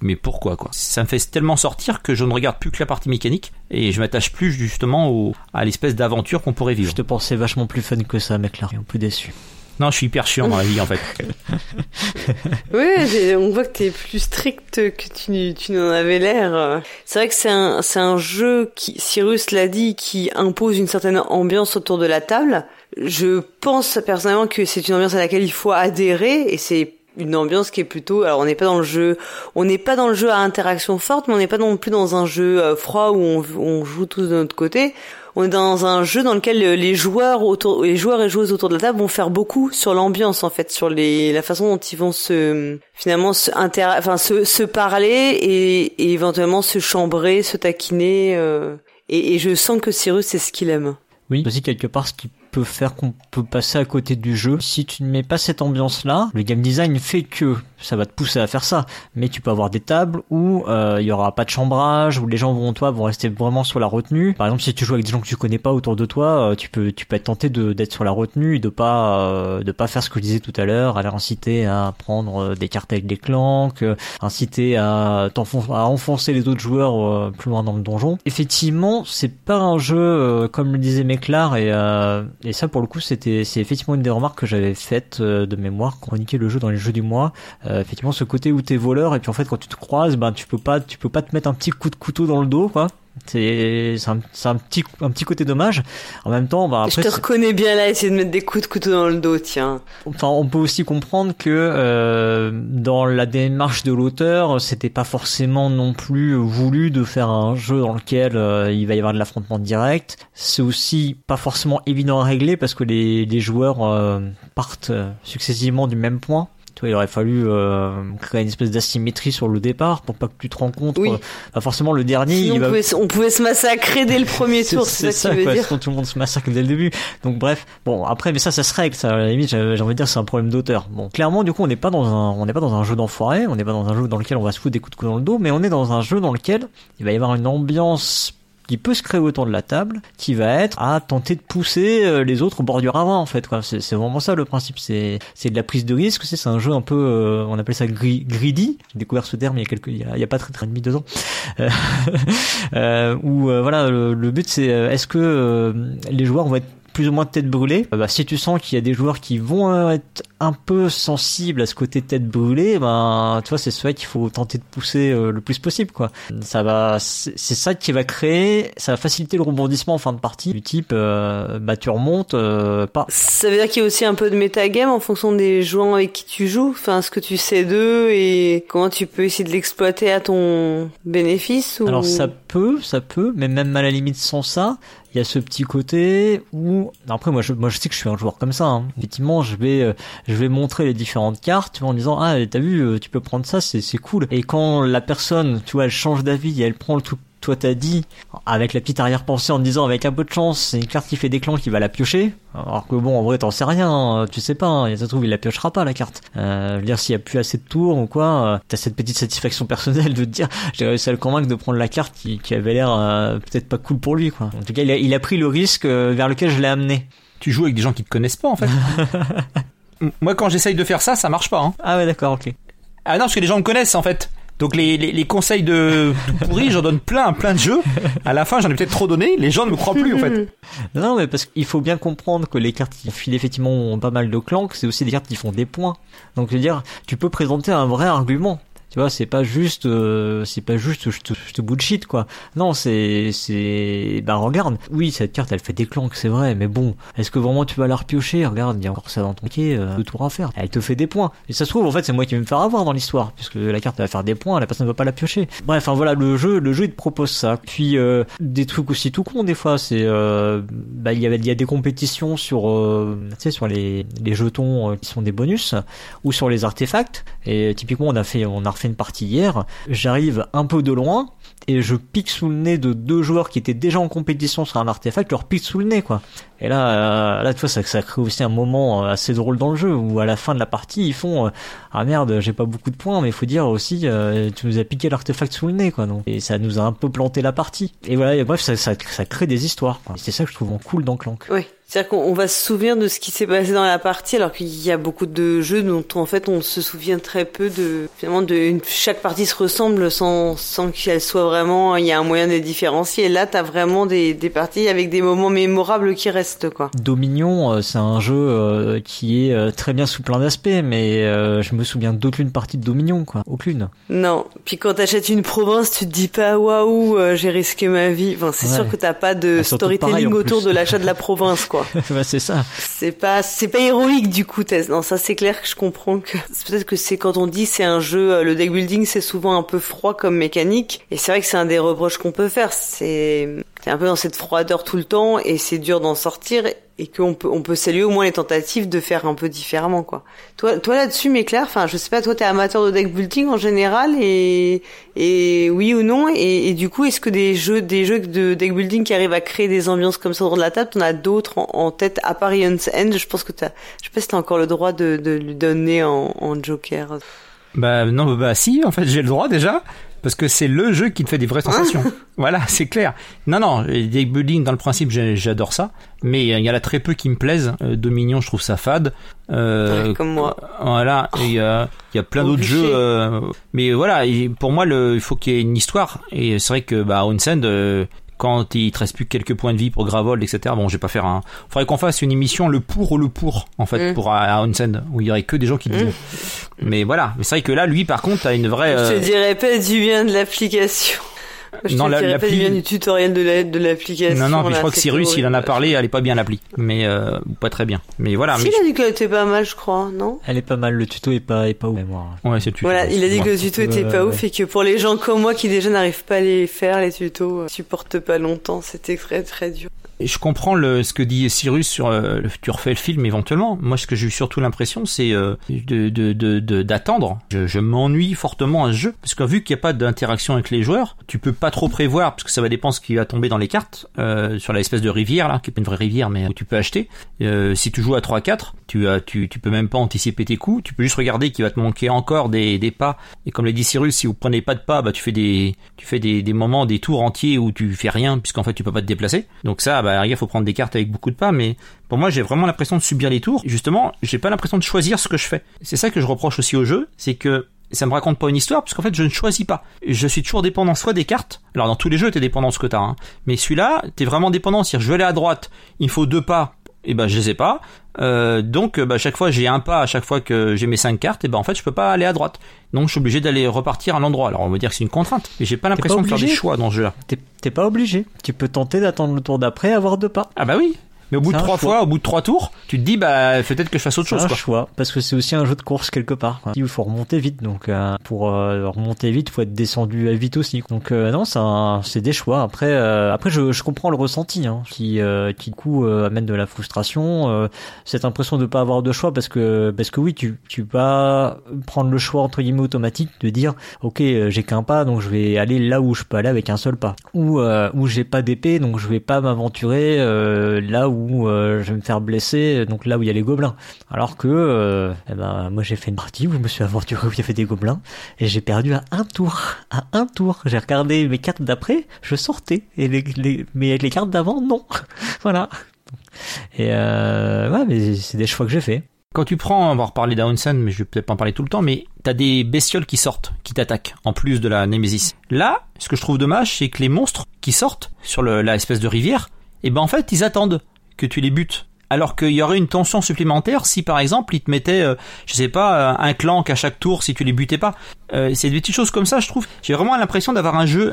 C: mais pourquoi quoi? Ça me fait tellement sortir que je ne regarde plus que la partie mécanique et je m'attache plus justement à l'espèce d'aventure qu'on pourrait vivre.
B: Je te pensais vachement plus fun que ça, mec là, un peu déçu.
C: Non, je suis hyper chiant dans la vie en fait.
A: oui, on voit que t'es plus strict que tu, tu n'en avais l'air. C'est vrai que c'est un, c'est un jeu qui, Cyrus l'a dit, qui impose une certaine ambiance autour de la table. Je pense personnellement que c'est une ambiance à laquelle il faut adhérer et c'est une ambiance qui est plutôt alors on n'est pas dans le jeu on n'est pas dans le jeu à interaction forte mais on n'est pas non plus dans un jeu euh, froid où on, on joue tous de notre côté on est dans un jeu dans lequel les joueurs autour, les joueurs et joueuses autour de la table vont faire beaucoup sur l'ambiance en fait, sur les, la façon dont ils vont se, finalement se enfin se, se parler et, et, éventuellement se chambrer, se taquiner. Euh, et, et, je sens que Cyrus c'est ce qu'il aime.
B: Oui, aussi quelque part ce qui peut faire qu'on peut passer à côté du jeu. Si tu ne mets pas cette ambiance-là, le game design fait que ça va te pousser à faire ça. Mais tu peux avoir des tables où euh, il y aura pas de chambrage, où les gens vont toi vont rester vraiment sur la retenue. Par exemple, si tu joues avec des gens que tu connais pas autour de toi, euh, tu peux tu peux être tenté de d'être sur la retenue et de pas euh, de pas faire ce que je disais tout à l'heure, aller inciter à prendre des cartes avec des clans, inciter à à enfoncer les autres joueurs plus loin dans le donjon. Effectivement, c'est pas un jeu comme le disait Méclar et et ça pour le coup c'était c'est effectivement une des remarques que j'avais faites de mémoire chroniquer le jeu dans les jeux du mois. effectivement ce côté où t'es voleur et puis en fait quand tu te croises, ben tu peux pas tu peux pas te mettre un petit coup de couteau dans le dos quoi. C'est un, un, petit un petit côté dommage. En même temps, bah
A: après, je te reconnais bien là, essayer de mettre des coups de couteau dans le dos, tiens.
B: Enfin, on peut aussi comprendre que euh, dans la démarche de l'auteur, c'était pas forcément non plus voulu de faire un jeu dans lequel euh, il va y avoir de l'affrontement direct. C'est aussi pas forcément évident à régler parce que les, les joueurs euh, partent successivement du même point il aurait fallu euh, créer une espèce d'asymétrie sur le départ pour pas que tu te rencontres. Oui. Euh, forcément, le dernier.
A: on, pouvait, on, pouvait, se massacrer dès le premier tour, c'est ça, que tu veux dire.
B: tout le monde se massacre dès le début. Donc bref, bon après, mais ça, ça se règle. Ça, à la limite, j'ai envie de dire, c'est un problème d'auteur. Bon, clairement, du coup, on n'est pas dans un, on n'est pas dans un jeu d'enfoiré, on n'est pas dans un jeu dans lequel on va se foutre des coups de coups dans le dos, mais on est dans un jeu dans lequel il va y avoir une ambiance qui peut se créer autour de la table, qui va être à tenter de pousser euh, les autres au bord du ravin en fait. C'est, vraiment ça le principe. C'est, c'est de la prise de risque. C'est, un jeu un peu, euh, on appelle ça greedy. J'ai découvert ce terme il y a quelques, il y a, pas très très demi deux ans. Euh, euh, où voilà, le, le but c'est est-ce que les joueurs vont être plus ou moins de tête brûlée, bah, si tu sens qu'il y a des joueurs qui vont être un peu sensibles à ce côté tête brûlée, ben tu vois c'est celui qu'il faut tenter de pousser euh, le plus possible quoi. Ça va, c'est ça qui va créer, ça va faciliter le rebondissement en fin de partie du type euh, bah tu remontes euh, pas.
A: Ça veut dire qu'il y a aussi un peu de metagame en fonction des joueurs avec qui tu joues, enfin ce que tu sais d'eux et comment tu peux essayer de l'exploiter à ton bénéfice. Ou...
B: Alors ça peut, ça peut, mais même à la limite sans ça, il y a ce petit côté où après moi je moi je sais que je suis un joueur comme ça hein. effectivement je vais euh, je vais montrer les différentes cartes tu vois, en disant ah t'as vu euh, tu peux prendre ça c'est c'est cool et quand la personne tu vois elle change d'avis et elle prend le tout toi t'as dit avec la petite arrière-pensée en disant avec un peu de chance c'est une carte qui fait des clans qui va la piocher. Alors que bon en vrai t'en sais rien hein, tu sais pas hein, ça se trouve il la piochera pas la carte. Euh, je veux dire s'il y a plus assez de tours ou quoi euh, t'as cette petite satisfaction personnelle de te dire j'ai réussi à le convaincre de prendre la carte qui, qui avait l'air euh, peut-être pas cool pour lui quoi. En tout cas il a, il a pris le risque euh, vers lequel je l'ai amené.
C: Tu joues avec des gens qui te connaissent pas en fait. Moi quand j'essaye de faire ça ça marche pas hein.
B: ah ouais d'accord ok.
C: Ah non parce que les gens me connaissent en fait donc les, les, conseils de, de pourri, j'en donne plein, plein de jeux. À la fin, j'en ai peut-être trop donné. Les gens ne me croient plus en fait.
B: Non, mais parce qu'il faut bien comprendre que les cartes qui filent effectivement pas mal de clans, c'est aussi des cartes qui font des points. Donc je veux dire, tu peux présenter un vrai argument. Tu vois, c'est pas juste, euh, c'est pas juste, je te, je te bullshit quoi. Non, c'est, c'est, bah regarde, oui, cette carte, elle fait des clanks, c'est vrai, mais bon, est-ce que vraiment tu vas la repiocher? Regarde, il y a encore ça dans ton quai, euh, deux tours à faire. Elle te fait des points. Et ça se trouve, en fait, c'est moi qui vais me faire avoir dans l'histoire, puisque la carte elle va faire des points, la personne ne va pas la piocher. Bref, enfin voilà, le jeu, le jeu il te propose ça. Puis euh, des trucs aussi tout con des fois, c'est, euh, bah il y avait, il y a des compétitions sur, euh, tu sais, sur les, les jetons qui sont des bonus ou sur les artefacts. Et typiquement, on a fait, on a une partie hier, j'arrive un peu de loin et je pique sous le nez de deux joueurs qui étaient déjà en compétition sur un artefact, leur pique sous le nez quoi. Et là, euh, là tu vois, ça, ça crée aussi un moment euh, assez drôle dans le jeu où à la fin de la partie ils font euh, ah merde j'ai pas beaucoup de points mais il faut dire aussi tu nous as piqué l'artefact sous le nez quoi donc et ça nous a un peu planté la partie. Et voilà, bref ça, ça, ça crée des histoires. C'est ça que je trouve cool dans Clank.
A: Oui. C'est-à-dire qu'on va se souvenir de ce qui s'est passé dans la partie, alors qu'il y a beaucoup de jeux dont en fait on se souvient très peu de finalement de une, chaque partie se ressemble sans sans qu'elle soit vraiment il y a un moyen de les différencier. Et là, t'as vraiment des des parties avec des moments mémorables qui restent quoi.
B: Dominion, euh, c'est un jeu euh, qui est euh, très bien sous plein d'aspects, mais je me souviens d'aucune partie de Dominion quoi, aucune.
A: Non. Puis quand t'achètes une province, tu te dis pas waouh, j'ai risqué ma vie. Enfin, c'est sûr que t'as pas de bah, storytelling autour de l'achat de la province quoi.
B: bah, c'est ça.
A: C'est pas, c'est pas héroïque du coup, Tess. Non, ça c'est clair que je comprends que peut-être que c'est quand on dit c'est un jeu, euh, le deck building c'est souvent un peu froid comme mécanique. Et c'est vrai que c'est un des reproches qu'on peut faire. C'est, c'est un peu dans cette froideur tout le temps et c'est dur d'en sortir et qu'on peut on peut saluer au moins les tentatives de faire un peu différemment quoi. Toi toi là-dessus mais Claire, enfin je sais pas toi t'es amateur de deck building en général et et oui ou non et, et du coup est-ce que des jeux des jeux de deck building qui arrivent à créer des ambiances comme ça autour de la table, t'en as d'autres en, tête à part End, je pense que t'as je sais pas si t'as encore le droit de, de lui donner en, en joker.
C: Bah non bah si en fait j'ai le droit déjà parce que c'est le jeu qui te fait des vraies sensations. voilà, c'est clair. Non, non, deck building dans le principe, j'adore ça, mais il y en a très peu qui me plaisent. Euh, Dominion, je trouve ça fade.
A: Euh, comme moi.
C: Voilà, il y a, y a plein d'autres jeux, euh, mais voilà, pour moi, le, il faut qu'il y ait une histoire. Et c'est vrai que bah, Onsend, euh, quand il te reste plus que quelques points de vie pour Gravold, etc. Bon, je vais pas faire un. Faudrait qu'on fasse une émission le pour ou le pour en fait
A: Mm.
C: pour à Onsen où il y aurait que des gens qui disent. non. Mais voilà, mais c'est vrai que là, lui, par contre, a une vraie.
A: Je
C: euh,
A: te dirais pas du bien de l'application. Je
C: Non, l'appli-
A: bien du tutoriel de la- de l'application.
C: Non, non, puis je crois que Cyrus, il en a parlé, elle est pas bien l'appli, mais euh, pas très bien. Mais voilà,
A: Si,
C: mais
A: il a dit qu'elle était pas mal, je crois, non?
B: Elle est pas mal, le tuto est pas, est pas ouf.
C: ouais, c'est.
A: Voilà, il a dit que le tuto était pas ouf et que pour les gens comme moi qui déjà n'arrivent pas à les faire, les tutos, euh, supportent pas longtemps, c'était très très dur.
C: Je comprends le, ce que dit Cyrus sur euh, tu refais le film éventuellement. Moi, ce que j'ai eu surtout l'impression, c'est euh, de d'attendre. je je m'ennuie fortement à ce jeu parce que vu qu'il n'y a pas d'interaction avec les joueurs, tu peux pas trop prévoir parce que ça va dépendre ce qui va tomber dans les cartes euh, sur l'espèce de rivière là, qui est pas une vraie rivière mais où tu peux acheter. Euh, si tu joues à 3-4, tu, tu tu peux même pas anticiper tes coups. Tu peux juste regarder qu'il va te manquer encore des, des pas. Et comme l'a dit Cyrus, si vous prenez pas de pas, bah tu fais des tu fais des, des moments, des tours entiers où tu fais rien puisqu'en fait tu peux pas te déplacer. Donc ça, bah il faut prendre des cartes avec beaucoup de pas. Mais pour moi, j'ai vraiment l'impression de subir les tours. Justement, j'ai pas l'impression de choisir ce que je fais. C'est ça que je reproche aussi au jeu, c'est que ça me raconte pas une histoire parce qu'en fait je ne choisis pas. Je suis toujours dépendant soit des cartes. Alors dans tous les jeux t'es dépendant de ce que t'as, hein. mais celui-là t'es vraiment dépendant. C'est-à-dire je vais aller à droite, il faut deux pas, et ben je les ai pas. Euh, donc bah, chaque fois j'ai un pas à chaque fois que j'ai mes cinq cartes, et ben en fait je peux pas aller à droite. Donc je suis obligé d'aller repartir à l'endroit. Alors on va dire que c'est une contrainte, mais j'ai pas l'impression de faire des choix dans ce jeu-là.
B: T'es t'es pas obligé. Tu peux tenter d'attendre le tour d'après, avoir deux pas.
C: Ah bah oui. Mais au bout de trois
B: choix.
C: fois, au bout de trois tours, tu te dis bah peut-être que je fasse autre chose
B: un
C: quoi.
B: choix, parce que c'est aussi un jeu de course quelque part. quoi. Il faut remonter vite, donc euh, pour euh, remonter vite, faut être descendu vite aussi. Donc euh, non, c'est des choix. Après, euh, après je, je comprends le ressenti, hein, qui euh, qui du coup euh, amène de la frustration, euh, cette impression de pas avoir de choix, parce que parce que oui, tu tu vas prendre le choix entre guillemets automatique de dire, ok, j'ai qu'un pas, donc je vais aller là où je peux aller avec un seul pas, ou euh, où j'ai pas d'épée, donc je vais pas m'aventurer euh, là où euh, je vais me faire blesser, donc là où il y a les gobelins. Alors que, euh, eh ben, moi j'ai fait une partie où je me suis aventuré où il y avait des gobelins et j'ai perdu à un tour. À un tour. J'ai regardé mes cartes d'après, je sortais et les, les, mais les cartes d'avant, non. voilà. Et euh, ouais, mais c'est des choix que j'ai fait.
C: Quand tu prends, on va reparler d'Aonsen, mais je vais peut-être pas en parler tout le temps, mais t'as des bestioles qui sortent, qui t'attaquent, en plus de la Nemesis. Là, ce que je trouve dommage, c'est que les monstres qui sortent sur le, la espèce de rivière, eh ben en fait, ils attendent que tu les butes. Alors qu'il y aurait une tension supplémentaire si par exemple ils te mettaient, euh, je sais pas, euh, un clank à chaque tour si tu les butais pas. Euh, c'est des petites choses comme ça, je trouve. J'ai vraiment l'impression d'avoir un jeu,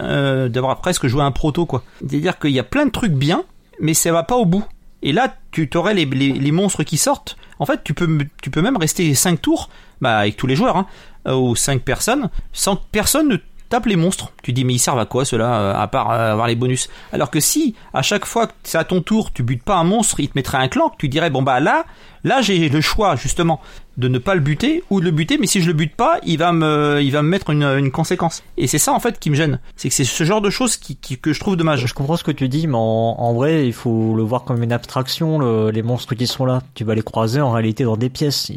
C: d'avoir presque joué un proto quoi. C'est-à-dire qu'il y a plein de trucs bien, mais ça va pas au bout. Et là, tu t'aurais les, les, monstres qui sortent. En fait, tu peux, tu peux même rester 5 tours, bah, avec tous les joueurs, hein, ou 5 personnes, sans que personne ne tape les monstres. Tu dis, mais ils servent à quoi ceux-là, euh, à part euh, avoir les bonus? Alors que si, à chaque fois que c'est à ton tour, tu butes pas un monstre, il te mettrait un clank, tu dirais, bon bah là, là j'ai le choix, justement, de ne pas le buter ou de le buter, mais si je le bute pas, il va me, il va me mettre une, une conséquence. Et c'est ça, en fait, qui me gêne. C'est que c'est ce genre de choses qui, que je trouve dommage.
B: Je comprends ce que tu dis, mais en, vrai, il faut le voir comme une abstraction. le- les monstres qui sont là, tu vas les croiser en réalité dans des pièces,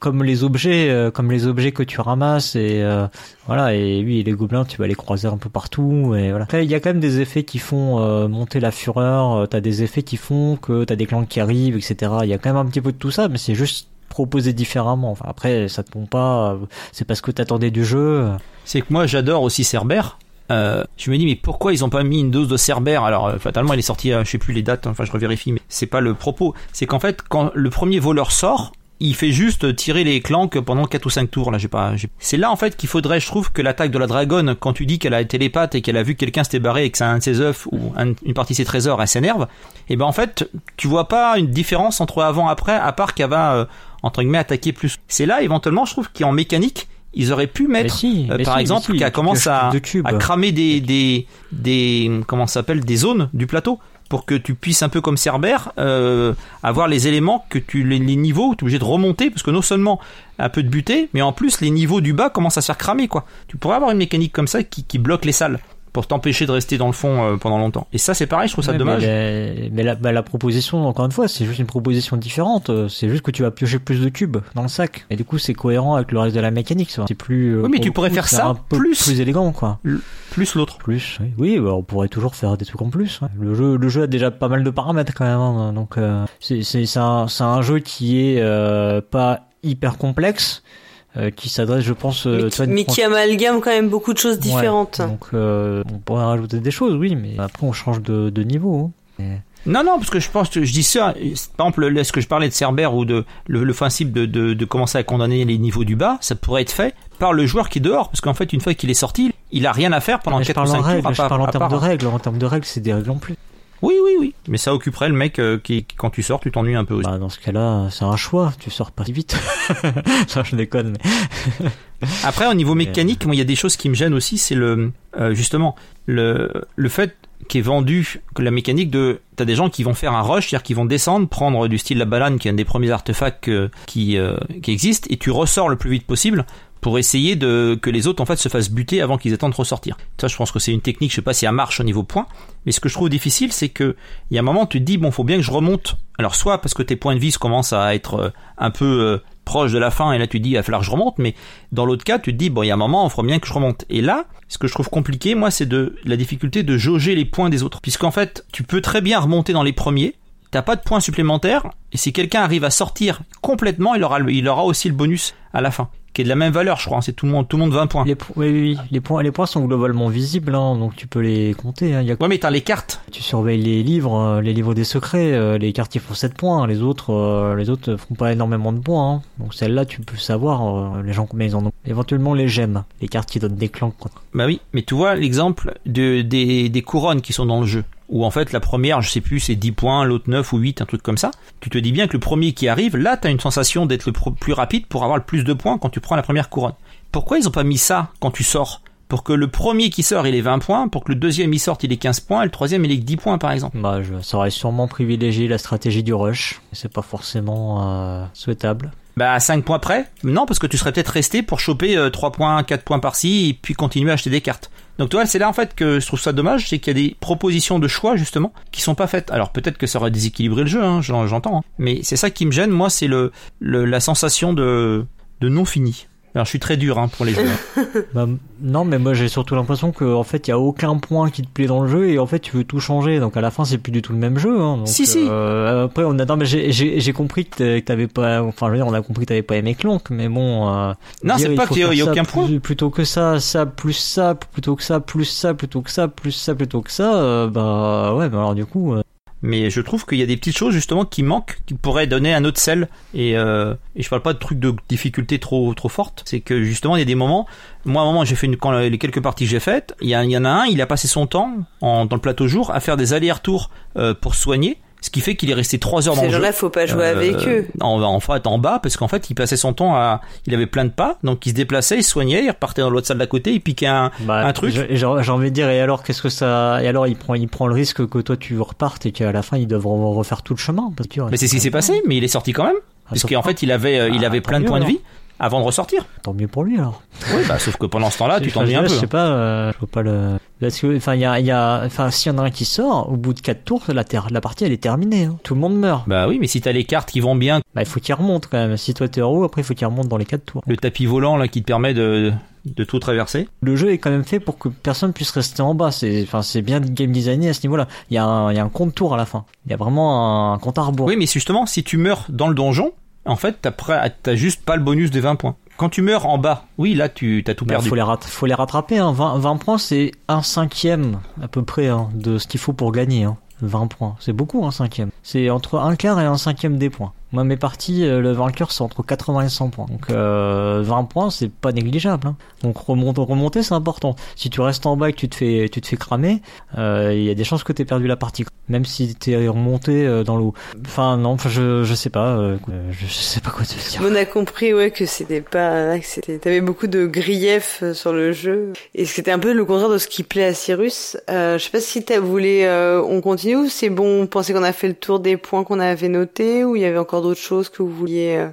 B: comme les objets, euh, comme les objets que tu ramasses et euh, voilà. Et oui, les gobelins, tu vas les croiser un peu partout. Et voilà. Il y a quand même des effets qui font euh, monter la fureur. T'as des effets qui font que t'as des clans qui arrivent, etc. Il y a quand même un petit peu de tout ça, mais c'est juste proposé différemment. Enfin, après, ça te tombe pas. euh, C'est parce que t'attendais du jeu.
C: c'est que moi j'adore aussi Cerbère. Euh, je me dis mais pourquoi ils ont pas mis une dose de Cerbère Alors euh, fatalement il est sorti, euh, je sais plus les dates, enfin je revérifie, mais c'est pas le propos. C'est qu'en fait quand le premier voleur sort, il fait juste tirer les clanques pendant 4 ou 5 tours. Là, j'ai pas. j'ai- C'est là en fait qu'il faudrait, je trouve, que l'attaque de la dragonne, quand tu dis qu'elle a été télépathe et qu'elle a vu que quelqu'un s'était barré et que c'est un de ses œufs ou un- une partie de ses trésors, elle s'énerve. Et ben en fait, tu vois pas une différence entre avant et après, à part qu'elle va euh, entre guillemets attaquer plus. C'est là éventuellement, je trouve qu'en mécanique, ils auraient pu mettre
B: si,
C: euh, par
B: si,
C: exemple,
B: si,
C: qu'elle commence à, cramer des, des, des, comment ça s'appelle, des zones du plateau pour que tu puisses un peu comme Cerbère euh, avoir les éléments que tu les, niveaux tu es obligé de remonter parce que non seulement un peu de buter mais en plus les niveaux du bas commencent à se faire cramer quoi. Tu pourrais avoir une mécanique comme ça qui bloque les salles pour t'empêcher de rester dans le fond euh, pendant longtemps. Et ça c'est pareil, je trouve ça
B: Ouais,
C: dommage.
B: Mais, la, mais la, bah, la proposition, encore une fois, c'est juste une proposition différente. Euh, C'est juste que tu vas piocher plus de cubes dans le sac. Et du coup, c'est cohérent avec le reste de la mécanique. C'est plus. euh,
C: Oui, mais
B: pour
C: tu pourrais
B: coup,
C: faire ça
B: un peu
C: plus.
B: plus élégant, quoi.
C: Plus l'autre.
B: Plus, oui. Oui, bah, on pourrait toujours faire des trucs en plus. ouais. Le jeu, le jeu a déjà pas mal de paramètres quand même. hein. donc, euh, c'est un, c'est un jeu qui est euh, pas hyper complexe. Euh, qui s'adresse, je pense,
A: mais, qui, mais qui amalgame quand même beaucoup de choses différentes.
B: donc, on pourrait rajouter des choses, oui, mais après on change de, de niveau.
C: Hein. Non, non, parce que je pense que je dis ça, par exemple, est-ce que je parlais de Cerber ou de le, principe de, de, de, commencer à condamner les niveaux du bas, ça pourrait être fait par le joueur qui est dehors, parce qu'en fait, une fois qu'il est sorti, il a rien à faire pendant 4 ou 5
B: jours. Je parle en termes de règles, en termes de règles, c'est des règles en plus.
C: Oui, oui, oui. Mais ça occuperait le mec euh, qui, quand tu sors, tu t'ennuies un peu aussi.
B: Bah, dans ce cas-là, c'est un choix. Tu sors pas si vite. ça, je déconne. Mais...
C: Après, au niveau mécanique, moi, il y a des choses qui me gênent aussi. C'est le, euh, justement, le, le fait qui est vendu que la mécanique de t'as des gens qui vont faire un rush c'est-à-dire qui vont descendre prendre du style la balane qui est un des premiers artefacts qui euh, qui existe et tu ressors le plus vite possible pour essayer de que les autres en fait se fassent buter avant qu'ils aient temps de ressortir. Ça, je pense que c'est une technique. Je sais pas si elle marche au niveau point, mais ce que je trouve difficile, c'est que il y a un moment, tu te dis bon, faut bien que je remonte. Alors soit parce que tes points de vie commencent à être euh, un peu euh, proches de la fin, et là tu te dis il va falloir que je remonte. Mais dans l'autre cas, tu te dis bon, il y a un moment, il faut bien que je remonte. Et là, ce que je trouve compliqué, moi, c'est de la difficulté de jauger les points des autres, puisqu'en fait, tu peux très bien remonter dans les premiers. T'as pas de points supplémentaires, et si quelqu'un arrive à sortir complètement, il aura, il aura aussi le bonus à la fin qui est de la même valeur, je crois. Hein. C'est tout le monde, tout le monde 20 points.
B: Les, oui, oui, les points, les points sont globalement visibles, hein, donc tu peux les compter. Hein.
C: Y a... Ouais, mais t'as les cartes.
B: Tu surveilles les livres, euh, les livres des secrets. Euh, les cartes ils font 7 points, les autres, euh, les autres font pas énormément de points. Hein. Donc celle-là, tu peux savoir les gens combien ils en ont. Éventuellement les gemmes, les cartes qui donnent des clans. Quoi.
C: Bah oui, mais tu vois l'exemple de des, des couronnes qui sont dans le jeu où en fait la première, je sais plus, c'est 10 points, l'autre 9 ou 8, un truc comme ça. Tu te dis bien que le premier qui arrive, là, tu as une sensation d'être le plus rapide pour avoir le plus de points quand tu prends la première couronne. Pourquoi ils ont pas mis ça quand tu sors? Pour que le premier qui sort il ait 20 points, pour que le deuxième il sorte il ait 15 points, et le troisième il ait 10 points par exemple.
B: Bah, je, ça aurait sûrement privilégié la stratégie du rush, c'est pas forcément euh, souhaitable.
C: Bah à 5 points près? Non, parce que tu serais peut-être resté pour choper 3 euh, points, 4 points par-ci, et puis continuer à acheter des cartes. Donc toi, c'est là en fait que je trouve ça dommage, c'est qu'il y a des propositions de choix justement qui sont pas faites. Alors peut-être que ça aurait déséquilibré le jeu, hein, j'entends, hein. mais c'est ça qui me gêne, moi, c'est le, la sensation de, de non fini. Alors je suis très dur hein, pour les joueurs.
B: bah, non, mais moi j'ai surtout l'impression que en fait il y a aucun point qui te plaît dans le jeu et en fait tu veux tout changer. Donc à la fin c'est plus du tout le même jeu. Hein, donc,
C: si si.
B: Euh, après on a non mais j'ai compris que t'avais pas. Enfin je veux dire on a compris que t'avais pas aimé Clank, mais bon. Euh,
C: non c'est pas qu'il y, a aucun point.
B: Plutôt que ça, ça plus ça, plutôt que ça, plus ça, plutôt que ça, plus ça, plutôt que ça. Euh, bah ouais, bah alors du coup.
C: Mais je trouve qu'il y a des petites choses justement qui manquent, qui pourraient donner un autre sel. Et, euh, et je parle pas de trucs de difficulté trop trop forte. C'est que justement il y a des moments. Moi, à un moment, j'ai fait une, quand les quelques parties que j'ai faites, il y, y, en a un, il a passé son temps en, dans le plateau jour à faire des allers-retours euh, pour soigner ce qui fait qu'il est resté 3 heures dans le jeu. Ces
A: gens-là, faut pas jouer avec euh, eux.
C: En, en fait, en bas, parce qu'en fait, il passait son temps à, il avait plein de pas, donc il se déplaçait, il soignait, il repartait dans l'autre salle d'à côté, il piquait un, bah, un truc.
B: J'ai envie de dire, et alors, qu'est-ce que ça, et alors, il prend, il prend le risque que toi tu repartes et qu'à la fin, ils doivent refaire tout le chemin. Parce que,
C: mais c'est ce qui s'est passé, mais il est sorti quand même. Ah, parce qu'en fait, il avait, il ah, avait plein de points de vie avant de ressortir.
B: Tant mieux pour lui alors.
C: Oui, bah sauf que pendant ce temps-là, tu t'ennuies un peu.
B: Je sais pas, euh, je vois pas le. Parce que, enfin, il y a, y a, enfin, s'il y en a un qui sort, au bout de 4 tours, la, terre, la partie elle est terminée. Hein. Tout le monde meurt.
C: Bah oui, mais si t'as les cartes qui vont bien.
B: Bah il faut qu'il remonte quand même. Si toi t'es en haut, après il faut qu'il remonte dans les 4 tours.
C: Le tapis volant là qui te permet de, de tout traverser.
B: Le jeu est quand même fait pour que personne puisse rester en bas. C'est, enfin, c'est bien game designé à ce niveau-là. Il y a un, il y a un compte tour à la fin. Il y a vraiment un compte à rebours.
C: Oui, mais justement, si tu meurs dans le donjon, en fait, t'as, juste pas le bonus des 20 points. Quand tu meurs en bas, oui, là, tu as tout bah, perdu.
B: Faut les, faut les rattraper. Hein. 20, 20 points, c'est un cinquième à peu près hein, de ce qu'il faut pour gagner. Hein. 20 points, c'est beaucoup un cinquième. C'est entre un quart et un cinquième des points. Moi, mes parties, euh, le vainqueur, c'est entre 80 et 100 points. Donc, euh, 20 points, c'est pas négligeable. Hein. Donc, remonter, remonter, c'est important. Si tu restes en bas et que tu te fais, tu te fais cramer, euh, il y a des chances que t'aies perdu la partie. Même si t'es remonté euh, dans l'eau. Enfin, non, enfin, je, je sais pas. Euh, je sais pas quoi te dire.
A: On a compris, ouais, que c'était pas, que c'était, t'avais beaucoup de griefs sur le jeu. Et c'était un peu le contraire de ce qui plaît à Cyrus. je sais pas si t'as voulu, on continue ou c'est bon, pensez qu'on a fait le tour des points qu'on avait notés ou il y avait encore d'autres choses que vous vouliez euh,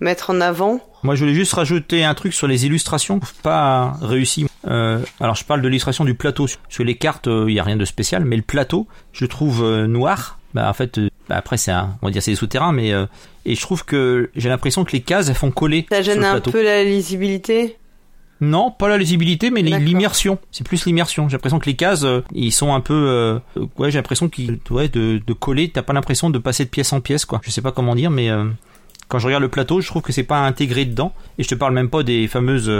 A: mettre en avant?
C: Moi, je voulais juste rajouter un truc sur les illustrations, pas réussi. Euh, alors, je parle de l'illustration du plateau. Sur les cartes, il euh, n'y a rien de spécial, mais le plateau, je trouve noir. Bah, en fait, bah, après, c'est un, on va dire, c'est des souterrains, mais et je trouve que j'ai l'impression que les cases, elles font coller.
A: Ça gêne un peu la lisibilité?
C: Non, pas la lisibilité, mais l'immersion. C'est plus l'immersion. J'ai l'impression que les cases, euh, ils sont un peu, euh, ouais, j'ai l'impression qu'ils, ouais, de, de coller. T'as pas l'impression de passer de pièce en pièce, quoi. Je sais pas comment dire, mais euh, Quand je regarde le plateau, je trouve que c'est pas intégré dedans. Et je te parle même pas des fameuses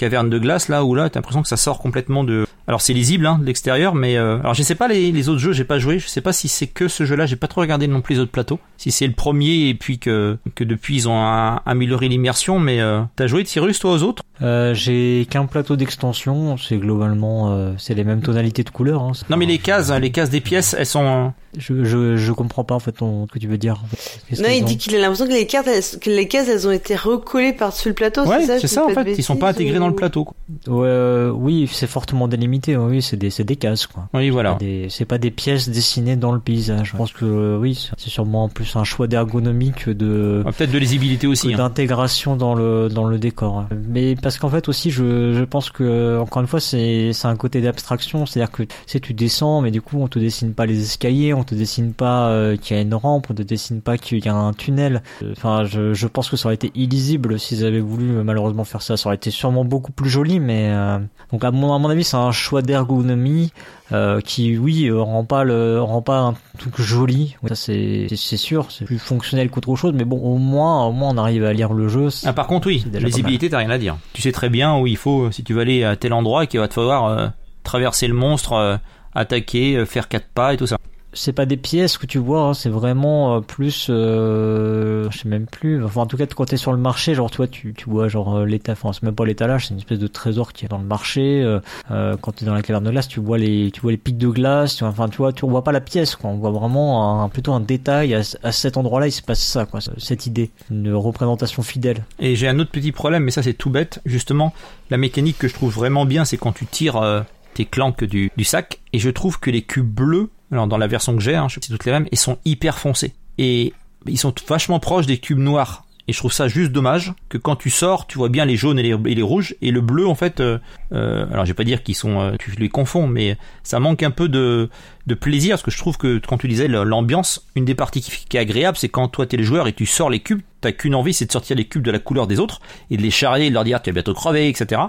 C: cavernes de glace là où là t'as l'impression que ça sort complètement de. Alors c'est lisible hein, de l'extérieur, mais euh, alors je sais pas les, les autres jeux, j'ai pas joué. Je sais pas si c'est que ce jeu-là. J'ai pas trop regardé non plus les autres plateaux. Si c'est le premier et puis que que depuis ils ont un- amélioré l'immersion. Mais euh, t'as joué Cyrus toi aux autres?
B: Euh, j'ai qu'un plateau d'extension, c'est globalement euh, c'est les mêmes tonalités de couleurs. Hein.
C: Non mais les cases, les cases des pièces, elles sont.
B: je, je je comprends pas en fait ton- ce que tu veux dire. en fait. Qu'est-ce
A: Non, il
B: ont
A: dit qu'il a l'impression que les cartes, elles- que les cases, elles ont été recollées par-dessus le plateau.
C: Ouais,
A: c'est ça,
C: ça en fait. Ils sont pas intégrés dans le plateau. quoi.
B: Ouais, euh, oui, c'est fortement délimité. Oui, c'est des c'est des cases quoi.
C: Oui voilà.
B: C'est pas des pièces dessinées dans le paysage. Je pense que euh, oui, c'est sûrement en plus un choix d'ergonomie que de
C: Ah, Peut-être de lisibilité aussi.
B: que
C: hein.
B: d'intégration dans le dans le décor. Mais parce qu'en fait aussi, je je pense que encore une fois, c'est c'est un côté d'abstraction, c'est-à-dire que tu sais, tu descends, mais du coup, on te dessine pas les escaliers, on te dessine pas euh, qu'il y a une rampe, on te dessine pas qu'il y a un tunnel. Enfin, je je pense que ça aurait été illisible s'ils avaient voulu malheureusement faire ça. Ça aurait été sûrement beaucoup plus joli, mais euh, donc à mon à mon avis, c'est un choix d'ergonomie euh, qui oui euh, rend pas le rend pas un truc joli ça c'est c'est- sûr c'est plus fonctionnel qu'autre chose mais bon au moins au moins on arrive à lire le jeu
C: Ah par contre oui, lisibilité t'as rien à dire. Tu sais très bien où il faut si tu veux aller à tel endroit qu'il va te falloir traverser le monstre, attaquer, faire quatre pas et tout ça.
B: C'est pas des pièces que tu vois hein, c'est vraiment euh, plus euh, je sais même plus enfin en tout cas quand t'es sur le marché genre toi tu tu vois genre euh, l'état enfin c'est même pas l'étalage c'est une espèce de trésor qui est dans le marché euh, euh, quand t'es dans la caverne de glace tu vois les tu vois les pics de glace tu enfin tu vois tu vois pas la pièce quoi on voit vraiment un, plutôt un détail à, à cet endroit là il se passe ça quoi cette idée une représentation fidèle
C: Et j'ai un autre petit problème, mais ça c'est tout bête. Justement, la mécanique que je trouve vraiment bien, c'est quand tu tires euh, tes clanques du, du sac. Et je trouve que les cubes bleus, alors dans la version que j'ai, hein, je sais toutes les mêmes, ils sont hyper foncés. Et ils sont vachement proches des cubes noirs. Et je trouve ça juste dommage que quand tu sors, tu vois bien les jaunes et les, et les rouges. Et le bleu, en fait, euh, euh, alors je vais pas dire qu'ils sont, euh, tu les confonds, mais ça manque un peu de, de plaisir. Parce que je trouve que quand tu disais l'ambiance, une des parties qui, qui est agréable, c'est quand toi t'es le joueur et tu sors les cubes, t'as qu'une envie, c'est de sortir les cubes de la couleur des autres et de les charrier, et de leur dire tu vas bientôt crever, etc.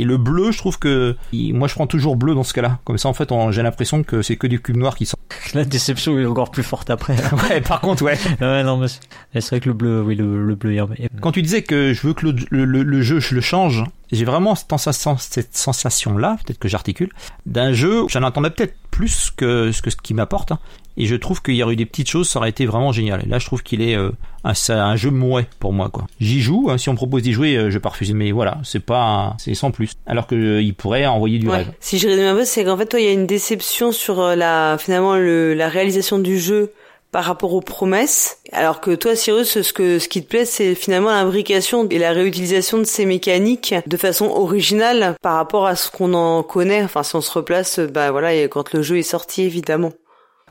C: Et le bleu, je trouve que moi je prends toujours bleu dans ce cas-là. Comme ça, en fait, on- j'ai l'impression que c'est que du cube noir qui sort.
B: la déception est encore plus forte après
C: ouais, par contre, ouais.
B: ouais non mais c'est vrai que le bleu oui le, le bleu
C: Quand tu disais que je veux que le, le- le- le jeu je le change, j'ai vraiment cette sensation-là, peut-être que j'articule, d'un jeu, j'en attendais peut-être plus que ce que ce qui m'apporte, hein. Et je trouve qu'il y aurait eu des petites choses, ça aurait été vraiment génial. Et là, je trouve qu'il est euh, un, jeu mouais pour moi, quoi. J'y joue, hein, si on me propose d'y jouer, euh, je vais pas refuser, mais voilà, c'est pas, c'est sans plus. Alors que euh, il pourrait envoyer du
A: Ouais.
C: rêve.
A: Si je résume un peu, c'est qu'en fait, toi, il y a une déception sur euh, la, finalement, le, la réalisation du jeu par rapport aux promesses. Alors que toi, Cyrus, ce que, ce qui te plaît, c'est finalement l'imbrication et la réutilisation de ces mécaniques de façon originale par rapport à ce qu'on en connaît. Enfin, si on se replace, bah voilà, et quand le jeu est sorti, évidemment.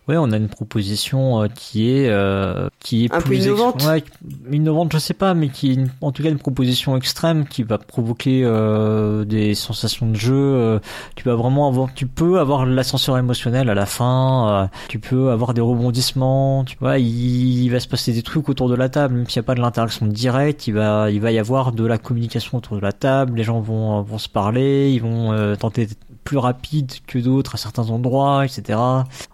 B: Ouais, on a une proposition euh, qui est euh, qui est
A: Un peu
B: plus ex-
A: innovante.
B: Ouais, innovante, je sais pas, mais qui est une- en tout cas une proposition extrême qui va provoquer euh, des sensations de jeu. euh, tu vas vraiment avoir, tu peux avoir l'ascenseur émotionnel à la fin. euh, tu peux avoir des rebondissements. Tu vois, il, il va se passer des trucs autour de la table, même s'il n'y a pas de l'interaction directe. Il va, il va y avoir de la communication autour de la table. Les gens vont vont se parler. Ils vont euh, tenter plus rapides que d'autres à certains endroits, etc.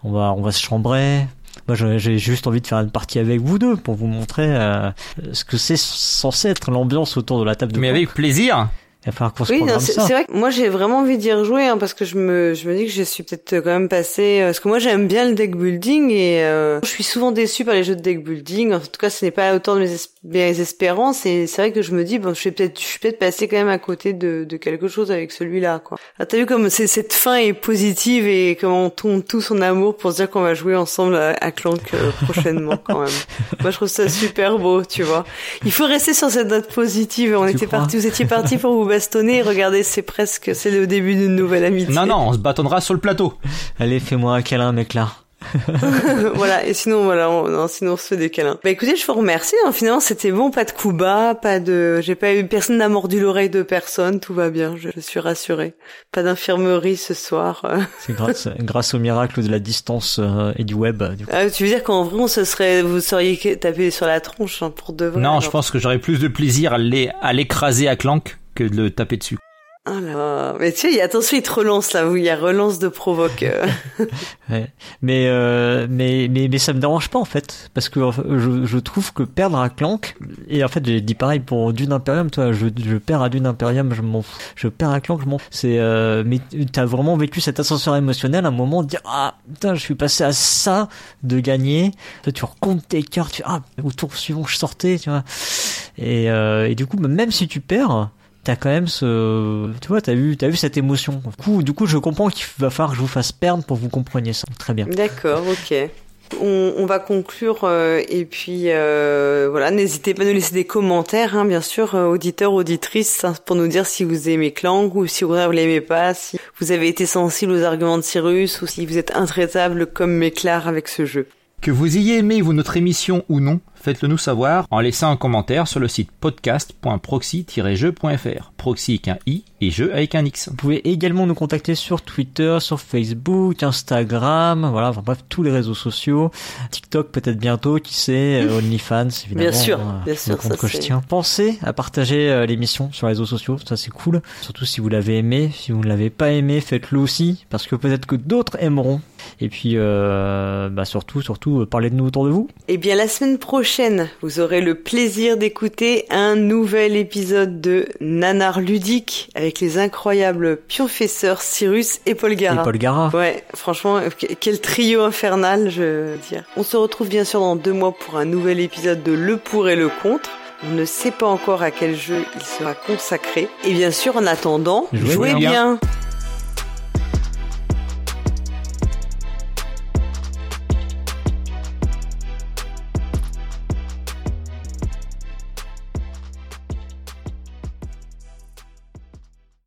B: On va, on va se chambrer. Moi, j'ai juste envie de faire une partie avec vous deux pour vous montrer euh, ce que c'est censé être l'ambiance autour de la table de
C: Mais avec plaisir.
B: Il va falloir qu'on se
A: Oui, c'est vrai que moi j'ai vraiment envie d'y rejouer hein, parce que je me je me dis que je suis peut-être quand même passé parce que moi j'aime bien le deck building et euh, je suis souvent déçue par les jeux de deck building. En tout cas, ce n'est pas autant de mes, es- mes espérances et c'est vrai que je me dis bon, je suis peut-être je suis peut-être passé quand même à côté de, de quelque chose avec celui-là quoi. Ah, t'as vu comme c'est cette fin est positive et comment on tombe tous en amour pour se dire qu'on va jouer ensemble à, à Clank euh, prochainement quand même. moi je trouve ça super beau, tu vois. Il faut rester sur cette note positive. On
B: Tu
A: était parti, vous étiez parti pour vous bastonner. Regardez, c'est presque, c'est le début d'une nouvelle amitié.
C: Non, non, on se bâtonnera sur le plateau.
B: Allez, fais-moi un câlin, mec là.
A: voilà. Et sinon, voilà, on, non, sinon on se fait des câlins. Bah écoutez, je vous remercie. hein. Finalement, c'était bon, pas de coups bas, pas de, j'ai pas eu, personne n'a mordu l'oreille de personne, tout va bien. Je, je suis rassurée. Pas d'infirmerie ce soir.
B: C'est grâce, grâce au miracle de la distance euh, et du web. Du coup.
A: Ah, tu veux dire qu'en vrai, on se serait, vous seriez tapé sur la tronche hein, pour de vrai.
C: Non,
A: alors.
C: je pense que j'aurais plus de plaisir à l'é- à l'écraser à Clank que de le taper dessus.
A: Ah là, mais tu sais, attention, il te relance là, où il y a relance de provoque. euh.
B: Ouais. Mais, euh, mais mais mais ça me dérange pas en fait parce que je, je trouve que perdre à Clank et en fait j'ai dit pareil pour Dune Imperium toi je, je perds à Dune Imperium je m'en fous. je perds à Clank je m'en fous. c'est euh, mais t'as vraiment vécu cette ascenseur émotionnel à un moment de dire ah putain je suis passé à ça de gagner toi tu recomptes tes cartes tu ah au tour suivant je sortais tu vois et euh, et du coup même si tu perds t'as quand même ce tu vois t'as vu t'as vu cette émotion du coup du coup je comprends qu'il va falloir que je vous fasse perdre pour que vous compreniez ça très bien
A: D'accord, ok. On, on va conclure euh, et puis euh, voilà, n'hésitez pas à nous laisser des commentaires, hein, bien sûr, euh, auditeurs, auditrices, hein, pour nous dire si vous aimez Clank ou si vous l'aimez pas, si vous avez été sensible aux arguments de Cyrus ou si vous êtes intraitable comme Méclar avec ce jeu.
C: Que vous ayez aimé vous notre émission ou non, faites-le nous savoir en laissant un commentaire sur le site podcast.proxy-jeu.fr. Proxy avec un i et jeu avec un x.
B: Vous pouvez également nous contacter sur Twitter, sur Facebook, Instagram, voilà, enfin bref, tous les réseaux sociaux. TikTok peut-être bientôt, qui sait, euh, OnlyFans évidemment.
A: Bien sûr,
B: euh,
A: bien sûr, ça,
B: que je tiens. Pensez à partager euh, l'émission sur les réseaux sociaux, ça c'est cool. Surtout si vous l'avez aimé, si vous ne l'avez pas aimé, faites-le aussi, parce que peut-être que d'autres aimeront. Et puis, euh, bah surtout, surtout, euh, parlez de nous autour de vous.
A: Eh bien, la semaine prochaine, vous aurez le plaisir d'écouter un nouvel épisode de Nanar ludique avec les incroyables pionfesseurs Cyrus et Paul Gara.
B: Et Paul Gara.
A: Ouais, franchement, que- quel trio infernal, je veux dire. On se retrouve bien sûr dans deux mois pour un nouvel épisode de Le pour et le contre. On ne sait pas encore à quel jeu il sera consacré. Et bien sûr, en attendant,
B: Jouez
A: jouez
C: bien.
A: bien.